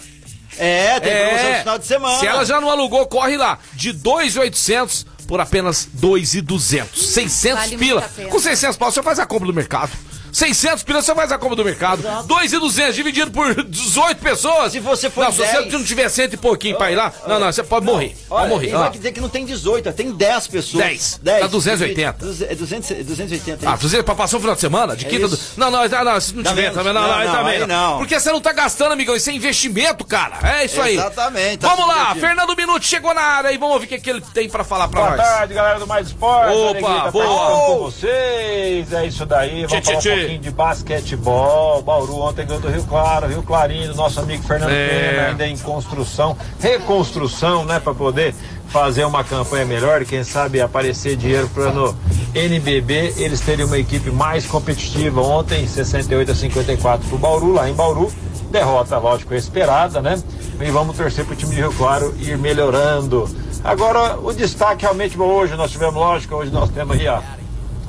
É, tem promoção no final de semana. Se ela já não alugou, corre lá. De 2,800 por apenas 2,200. 600 Vale pila. Com 600 pau você faz a compra do mercado. 600 pila você faz a compra do mercado. 2,200 dividido por 18 pessoas. Se você for Não, se 10. você não tiver cento e pouquinho pra ir lá, não, não, você pode morrer. Olha, Pode morrer. ele ó. vai dizer que não tem 18, tem 10 pessoas. 10. Dá 280. Duze- É 200, 280. Ah, você pra passar um final de semana? De É quinta do... Não, não, não, não, se não Dá tiver também, não, não, Não, não, também não. Porque você não tá gastando, amigão, isso é investimento, cara. É isso aí. Exatamente, tá Vamos se lá. Fernando Minuto chegou na área e vamos ouvir o que, que ele tem pra falar pra Boa nós. tarde, galera do Mais Esporte. Opa, tá boa. com vocês. É isso daí. Vamos Pouquinho de basquetebol. Bauru ontem ganhou do Rio Claro, Rio Clarinho, nosso amigo Fernando É. Pena, ainda em construção, reconstrução, né, para poder fazer uma campanha melhor quem sabe aparecer dinheiro para no NBB eles terem uma equipe mais competitiva. Ontem 68 a 54 pro Bauru lá em Bauru. Derrota, lógico, esperada, né? E vamos torcer pro time de Rio Claro ir melhorando. Agora, o destaque realmente hoje nós tivemos, lógico, hoje nós temos aí a,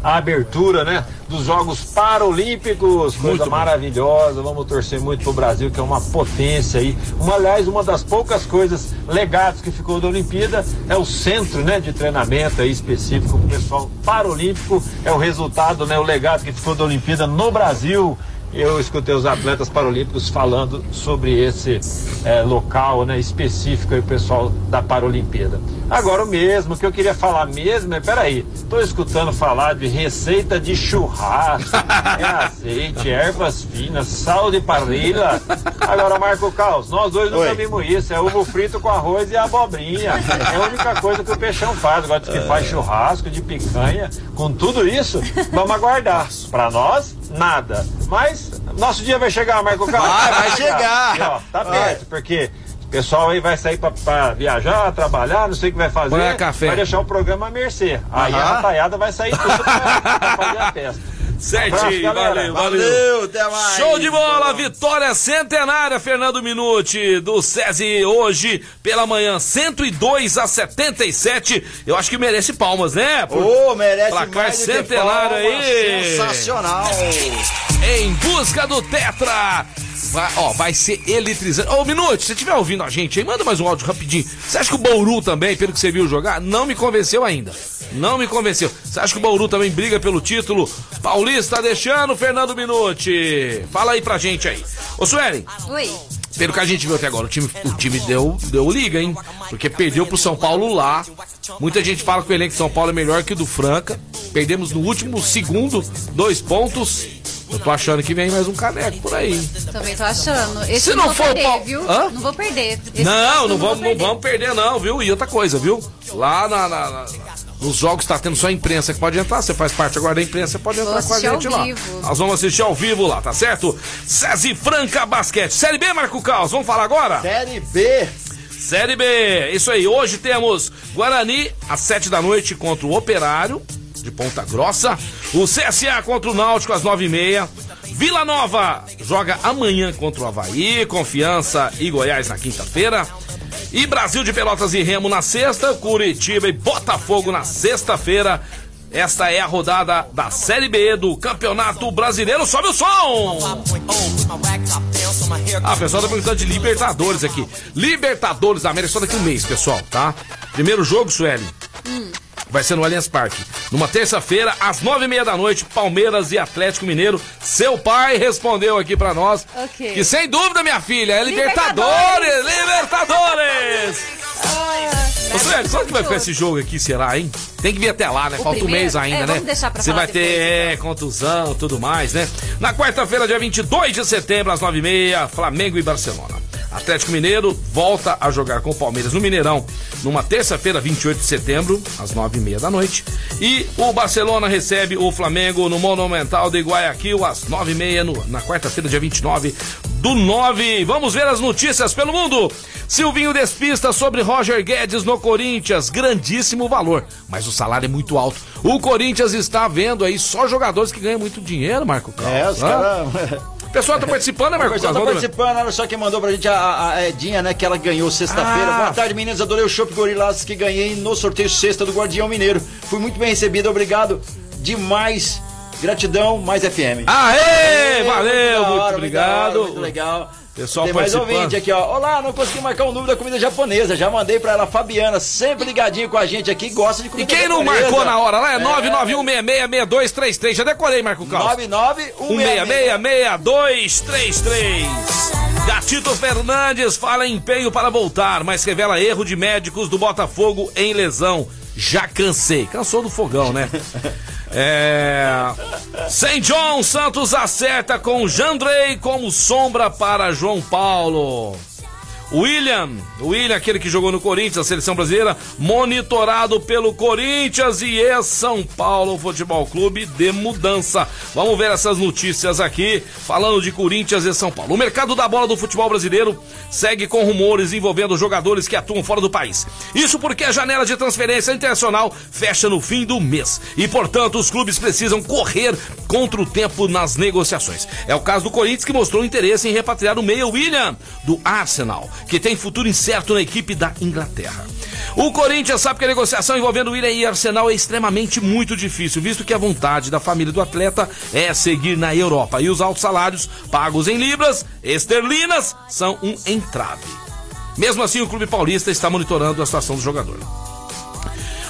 a abertura, né? Dos Jogos Paralímpicos, coisa maravilhosa. Vamos torcer muito pro Brasil, que é uma potência aí. Uma, aliás, uma das poucas coisas legados que ficou da Olimpíada é o centro, né? De treinamento aí específico pro pessoal paralímpico. É o resultado, né? O legado que ficou da Olimpíada no Brasil. Eu escutei os atletas paralímpicos falando sobre esse eh, local né, específico aí, o pessoal da Paralimpíada. Agora o mesmo, o que eu queria falar mesmo é, peraí, tô escutando falar de receita de churrasco, é azeite, (laughs) ervas finas, sal de parrilha. Agora, Marco Caos, nós dois Oi. vimos isso, é ovo frito com arroz e abobrinha. É a única coisa que o peixão faz. Agora que faz churrasco de picanha, com tudo isso, vamos aguardar. Pra nós, nada. Mas nosso dia vai chegar, Marco Carlos. Vai, vai chegar. E, ó, tá perto, porque pessoal aí vai sair pra, pra viajar, trabalhar, não sei o que vai fazer. Banhar café. Vai deixar o programa à mercê. Aí a Aham. rataiada vai sair tudo pra, pra fazer a festa. Certinho, valeu, valeu. Valeu, até mais. Show de bola, vitória centenária, Fernando Minuti, do SESI hoje pela manhã, 102 a 77. Eu acho que merece palmas, né? Por- Ô, merece Placar mais do que centenário palmas. aí. Sensacional. em busca do Tetra. Vai, ó, vai ser eletrizante. Ô, Minuto, se você estiver ouvindo a gente aí, manda mais um áudio rapidinho. Você acha que o Bauru também, pelo que você viu jogar, não me convenceu ainda. Não me convenceu. Você acha que o Bauru também briga pelo título? Paulista deixando Fernando Minuti. Fala aí pra gente aí. Ô, Suelen. Oi. Pelo que a gente viu até agora, o time, o time deu, deu liga, hein? Porque perdeu pro São Paulo lá. Muita gente fala que o elenco de São Paulo é melhor que o do Franca. Perdemos no último segundo, dois pontos. Eu tô achando que vem mais um caneco por aí. Também tô achando. Esse Se não, não vou for o perder, Paulo- viu? Hã? Não vou perder. Esse Não, não vamos, não perder. vamos perder, não, viu? E outra coisa, viu? Lá na, na- na- nos jogos tá tendo só a imprensa que pode entrar. Você faz parte agora da imprensa, você pode Vou entrar com a gente lá. vivo. Nós vamos assistir ao vivo lá, tá certo? César Franca Basquete. Série B, Marco Caos, vamos falar agora? Série B. Série B, isso aí. Hoje temos Guarani às 7 da noite contra o Operário de Ponta Grossa. O CSA contra o Náutico às 9h30. Vila Nova joga amanhã contra o Havaí. Confiança e Goiás na quinta-feira. E Brasil de Pelotas e Remo na sexta. Curitiba e Botafogo na sexta-feira. Esta é a rodada da Série B do Campeonato Brasileiro. Sobe o som! Ah, pessoal tá perguntando de Libertadores aqui. Libertadores da América só daqui um mês, pessoal, tá? Primeiro jogo, Sueli, vai ser no Allianz Parque. Numa terça-feira, às nove e meia da noite, Palmeiras e Atlético Mineiro. Seu pai respondeu aqui pra nós Ok. que, sem dúvida, minha filha, é Libertadores! Libertadores! Ô, Sueli, quando que vai ficar esse jogo aqui, será, hein? Tem que vir até lá, né? O Falta um primeiro? mês ainda, É, né? Você vai ter depois, é, contusão, tudo mais, né? Na quarta-feira, dia 22 de setembro, às 9h30, Flamengo e Barcelona. Atlético Mineiro volta a jogar com o Palmeiras no Mineirão numa terça-feira, 28 de setembro, às 9h30 da noite. E o Barcelona recebe o Flamengo no Monumental de Guayaquil às 9h30, no- na quarta-feira, dia 29 do 9. Vamos ver as notícias pelo mundo. Silvinho despista sobre Roger Guedes no Corinthians. Grandíssimo valor, mas o salário é muito alto. O Corinthians está vendo aí só jogadores que ganham muito dinheiro, Marco Carlos. É, os caras. (laughs) O pessoal tá participando, né, O Marco pessoal tá participando, olha só quem mandou pra gente a, a Edinha, né? Que ela ganhou sexta-feira. Ah. Boa tarde, meninas. Adorei o Chopp Gorilas que ganhei no sorteio sexta do Guardião Mineiro. Fui muito bem recebido, obrigado demais. Gratidão, mais FM. Aê, valeu, da muito hora, da obrigado. muito legal. Pessoal Tem mais ouvinte aqui, ó. Olá, não consegui marcar o número da comida japonesa. Já mandei pra ela, Fabiana, sempre ligadinho com a gente aqui, gosta de E comida quem não japonesa. marcou na hora lá é 991666233. Já decorei, Marco Carlos. 1666233. Gatito Fernandes fala em empenho para voltar, mas revela erro de médicos do Botafogo em lesão. Já cansei. Cansou do fogão, né? (laughs) É. Sem John Santos acerta com Jandrei como sombra para João Paulo. William, William, aquele que jogou no Corinthians, a seleção brasileira, monitorado pelo Corinthians e é São Paulo Futebol Clube de mudança. Vamos ver essas notícias aqui, falando de Corinthians e São Paulo. O mercado da bola do futebol brasileiro segue com rumores envolvendo jogadores que atuam fora do país. Isso porque a janela de transferência internacional fecha no fim do mês e, portanto, os clubes precisam correr contra o tempo nas negociações. É o caso do Corinthians que mostrou interesse em repatriar o meia William do Arsenal, que tem futuro incerto na equipe da Inglaterra. O Corinthians sabe que a negociação envolvendo William e Arsenal é extremamente muito difícil, visto que a vontade da família do atleta é seguir na Europa e os altos salários pagos em libras esterlinas são um entrave. Mesmo assim, o clube paulista está monitorando a situação do jogador.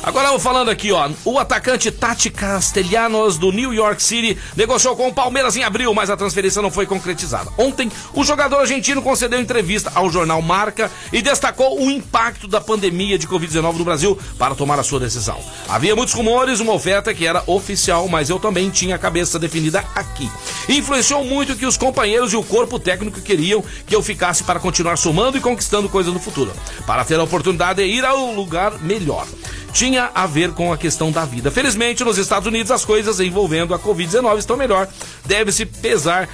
Agora eu falando aqui, ó. O atacante Tati Castellanos do New York City negociou com o Palmeiras em abril, mas a transferência não foi concretizada. Ontem, o jogador argentino concedeu entrevista ao jornal Marca e destacou o impacto da pandemia de Covid-19 no Brasil para tomar a sua decisão. Havia muitos rumores, uma oferta que era oficial, mas eu também tinha a cabeça definida aqui. Influenciou muito que os companheiros e o corpo técnico queriam que eu ficasse para continuar somando e conquistando coisas no futuro, para ter a oportunidade de ir ao lugar melhor tinha a ver com a questão da vida. Felizmente, nos Estados Unidos, as coisas envolvendo a Covid-19 estão melhor. Deve-se pesar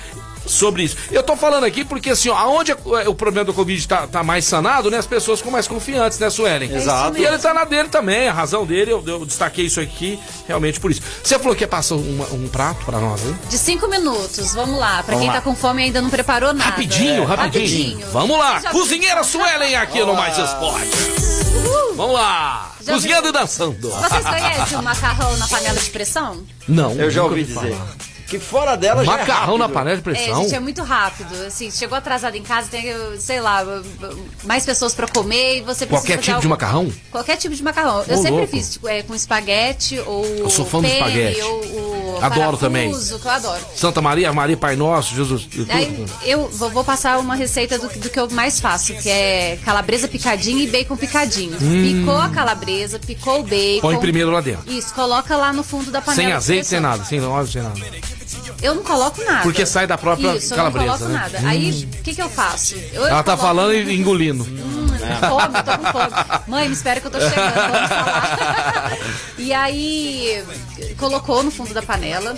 sobre isso. Eu tô falando aqui porque, assim, ó, aonde o problema do Covid tá, tá mais sanado, né? As pessoas ficam mais confiantes, né, Suelen? Exato. E ele tá na dele também, a razão dele, eu, eu destaquei isso aqui realmente por isso. Você falou que ia passar uma- um prato pra nós, hein? De cinco minutos, vamos lá. Pra Vamos quem lá. tá com fome e ainda não preparou nada. Rapidinho, É. rapidinho. Vamos lá, Já- Cozinheira Suelen aqui no Mais Esporte. Vamos lá, Já cozinhando e dançando. Vocês conhecem o macarrão na panela de pressão? Não. Eu já ouvi dizer. falar. Que fora dela já é Macarrão na rápido. panela de É, pressão. gente, é muito rápido. Assim, chegou atrasado em casa, tem, sei lá, mais pessoas pra comer e você precisa Qualquer tipo de macarrão? Qualquer tipo de macarrão. Eu sempre louco. fiz tipo, é, com espaguete ou Eu sou fã do espaguete. ou o Adoro também. eu adoro. Santa Maria, Maria Pai Nosso, Jesus. tudo. Aí eu vou, vou passar uma receita do, do que eu mais faço, que é calabresa picadinha e bacon picadinho. Hum. Picou a calabresa, picou o bacon. Põe primeiro lá dentro. Isso, coloca lá no fundo da panela. Sem azeite, sem nada, sem óleo, sem nada. Eu não coloco nada. Porque sai da própria Isso, calabresa, eu não coloco né? nada. Hum. Aí, o que que eu faço? Eu Ela tá falando e engolindo. Hum, com fome, tô com fome. Mãe, me espera que eu tô chegando, vamos falar. (laughs) e aí, colocou no fundo da panela.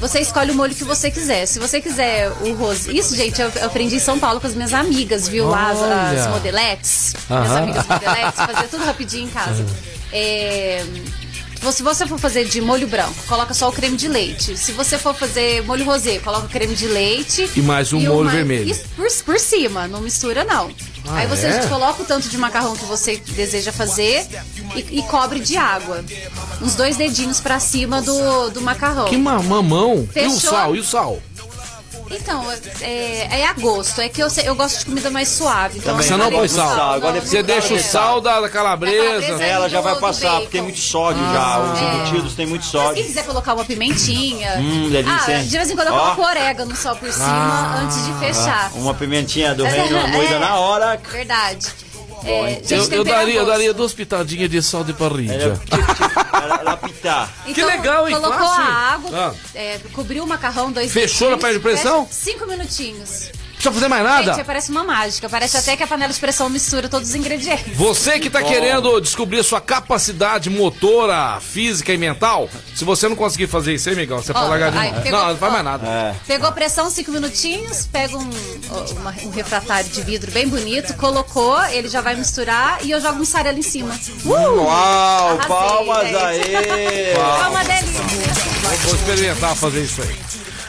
Você escolhe o molho que você quiser. Se você quiser o rosa. Isso, gente, eu aprendi em São Paulo com as minhas amigas, viu? Lá as, as modeletes. Minhas amigas modeletes, fazia tudo rapidinho em casa. É, Se você for fazer de molho branco, coloca só o creme de leite. Se você for fazer molho rosé, coloca o creme de leite. E mais um o molho vermelho. Por, por cima, não mistura não. Ah, Aí você é? coloca o tanto de macarrão que você deseja fazer e, e cobre de água. Uns dois dedinhos pra cima do, do macarrão. Que ma- mamão. E o Fechou? sal, e o sal? Então, é, é a gosto. É que eu, sei- eu gosto de comida mais suave. Então Também. Você não põe com sal. Agora Você é deixa o sal da, calabresa. calabresa. Ela já vai passar, porque tem muito sódio já. Os É. embutidos têm muito Se sódio. quiser colocar uma pimentinha. Hum, delícia, ah, de vez em quando eu coloco orégano só por cima Ah. antes de fechar. Uma pimentinha do reino moída É, na hora. Verdade. É, gente, Eu, eu daria, eu daria duas pitadinhas de sal de parrilha. Pitar. Que legal, hein? Colocou Fácil. a água, Ah. é, cobriu o macarrão, dois Fechou na dedinhos, panela de pressão? fecha Cinco minutinhos. Precisa fazer mais nada? Gente, parece uma mágica. Parece até que a panela de pressão mistura todos os ingredientes. Você que tá querendo descobrir sua capacidade motora, física e mental, se você não conseguir fazer isso aí, Miguel, você pode largar de mão. pegou- Não, não faz ó. mais nada. É. Pegou pressão, cinco minutinhos, pega um, uma- um refratário de vidro bem bonito, colocou, ele já vai misturar e eu jogo mussarela em cima. Uh! Uau, Arrasei, palmas gente. aí. (laughs) É uma delícia. Vou, vou experimentar fazer isso aí.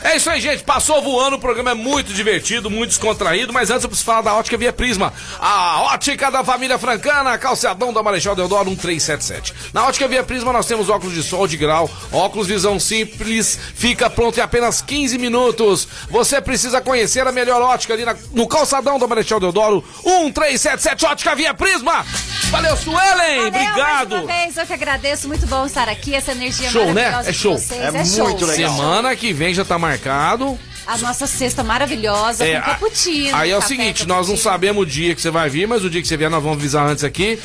É isso aí, gente. Passou voando. O programa é muito divertido, muito descontraído. Mas antes eu preciso falar da Ótica Via Prisma. A ótica da família francana, calçadão da Marechal Deodoro 1377. Na Ótica Via Prisma nós temos óculos de sol de grau, óculos visão simples, fica pronto em apenas 15 minutos. Você precisa conhecer a melhor ótica ali na- no calçadão da Marechal Deodoro 1377. Ótica Via Prisma. Valeu, Suelen. Valeu, Mais Obrigado. uma vez, eu que agradeço. Muito bom estar aqui. Essa energia Show, né? maravilhosa É de show. vocês. É show. muito legal. Semana que vem já tá marcado. A nossa cesta maravilhosa É, com cappuccino. Aí é o seguinte, nós não sabemos o dia que você vai vir, mas o dia que você vier nós vamos avisar antes aqui.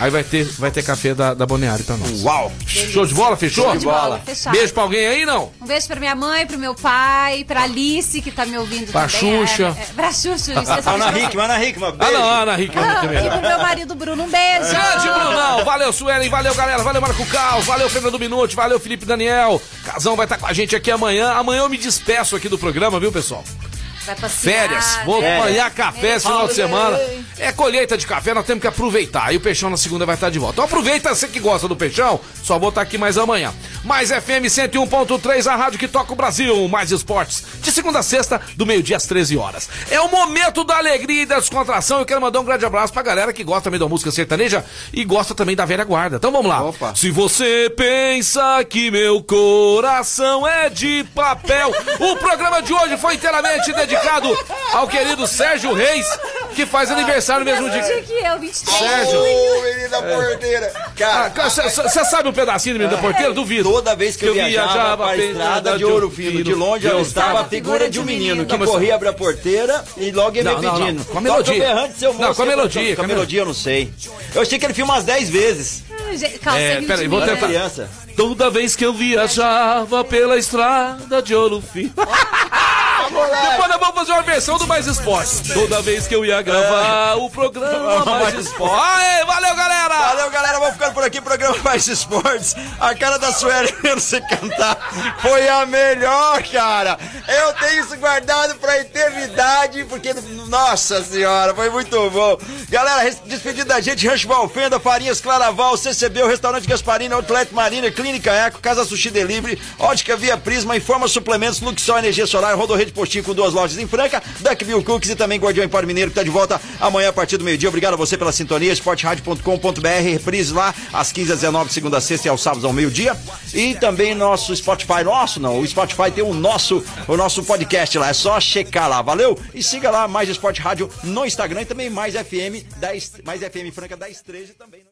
Aí vai ter, vai ter café da, da Balneário pra nós. Uau. Show de bola? Fechou? Show de bola, fechado. Beijo pra alguém aí, não? Um beijo pra minha mãe, pro meu pai, pra Alice, que tá me ouvindo Pra também. Xuxa. É, é, pra Xuxa, especialmente Ana pra- Hickman, Ana Hickman, Ah, não, Ana Rica Ah, também. e pro meu marido Bruno, um beijo. Grande Brunão, valeu Suelen, valeu galera, valeu Marco Cal, valeu Fernando Minuti, valeu Felipe Daniel. Casão vai estar com a gente aqui amanhã. Amanhã eu me despeço aqui do programa, viu pessoal? Passear, Férias, vou né? apanhar café esse final de semana. É colheita de café, nós temos que aproveitar. Aí o Peixão na segunda vai estar de volta. Então aproveita, você que gosta do Peixão, só vou estar aqui mais amanhã. Mais FM 101.3, a rádio que toca o Brasil. Mais esportes, de segunda a sexta, do meio-dia às 13 horas. É o momento da alegria e da descontração. Eu quero mandar um grande abraço pra galera que gosta também da música sertaneja e gosta também da velha guarda. Então vamos lá. Opa. Se você pensa que meu coração é de papel, o programa de hoje foi inteiramente dedicado ao querido Sérgio Reis, que faz aniversário no mesmo dia dia. que eu, 23. Sérgio. Ô, menino da porteira. Cara, Você sabe um pedacinho do menino da porteira? Duvido. Toda vez que eu, viajava, para a estrada de Ouro Fino, de longe eu estava a figura de um menino que corria, abria a porteira e logo ia me pedindo. Com a melodia. Não, com a melodia. Com a melodia eu não sei. Eu achei que ele filma umas 10 vezes. Calça É, peraí, vou era criança. Toda vez que eu viajava pela estrada de Ouro Fino. (laughs) Depois nós vamos fazer uma versão do Mais Esporte. Toda vez que eu ia gravar o programa (laughs) Mais Esporte. Aê, valeu, galera! Valeu, galera. Vamos ficando por aqui. Programa Mais Esportes. A cara da Sueli (laughs) vendo você cantar foi a melhor, cara. Eu tenho isso guardado pra eternidade, porque, nossa senhora, foi muito bom. Galera, despedida da gente, Rancho Valfenda, Farinhas Claraval, CCB, o Restaurante Gasparini, Outlet Marina, Clínica Eco, Casa Sushi Delivery, Ótica Via Prisma, Informa Suplementos, Luxol Energia Solar, Rodorrede postinho com duas lojas em Franca, Duckville Cookies e também Guardião Empório Mineiro que tá de volta amanhã a partir do meio-dia. Obrigado a você pela sintonia, esportradio.com.br, reprise lá às 15 às 19 segunda a sexta e aos sábados ao meio-dia. E também nosso Spotify, nosso não, o Spotify tem o nosso, o nosso podcast lá, é só checar lá, valeu? E siga lá mais Esporte Rádio no Instagram e também mais FM 10, mais FM Franca 1013 também.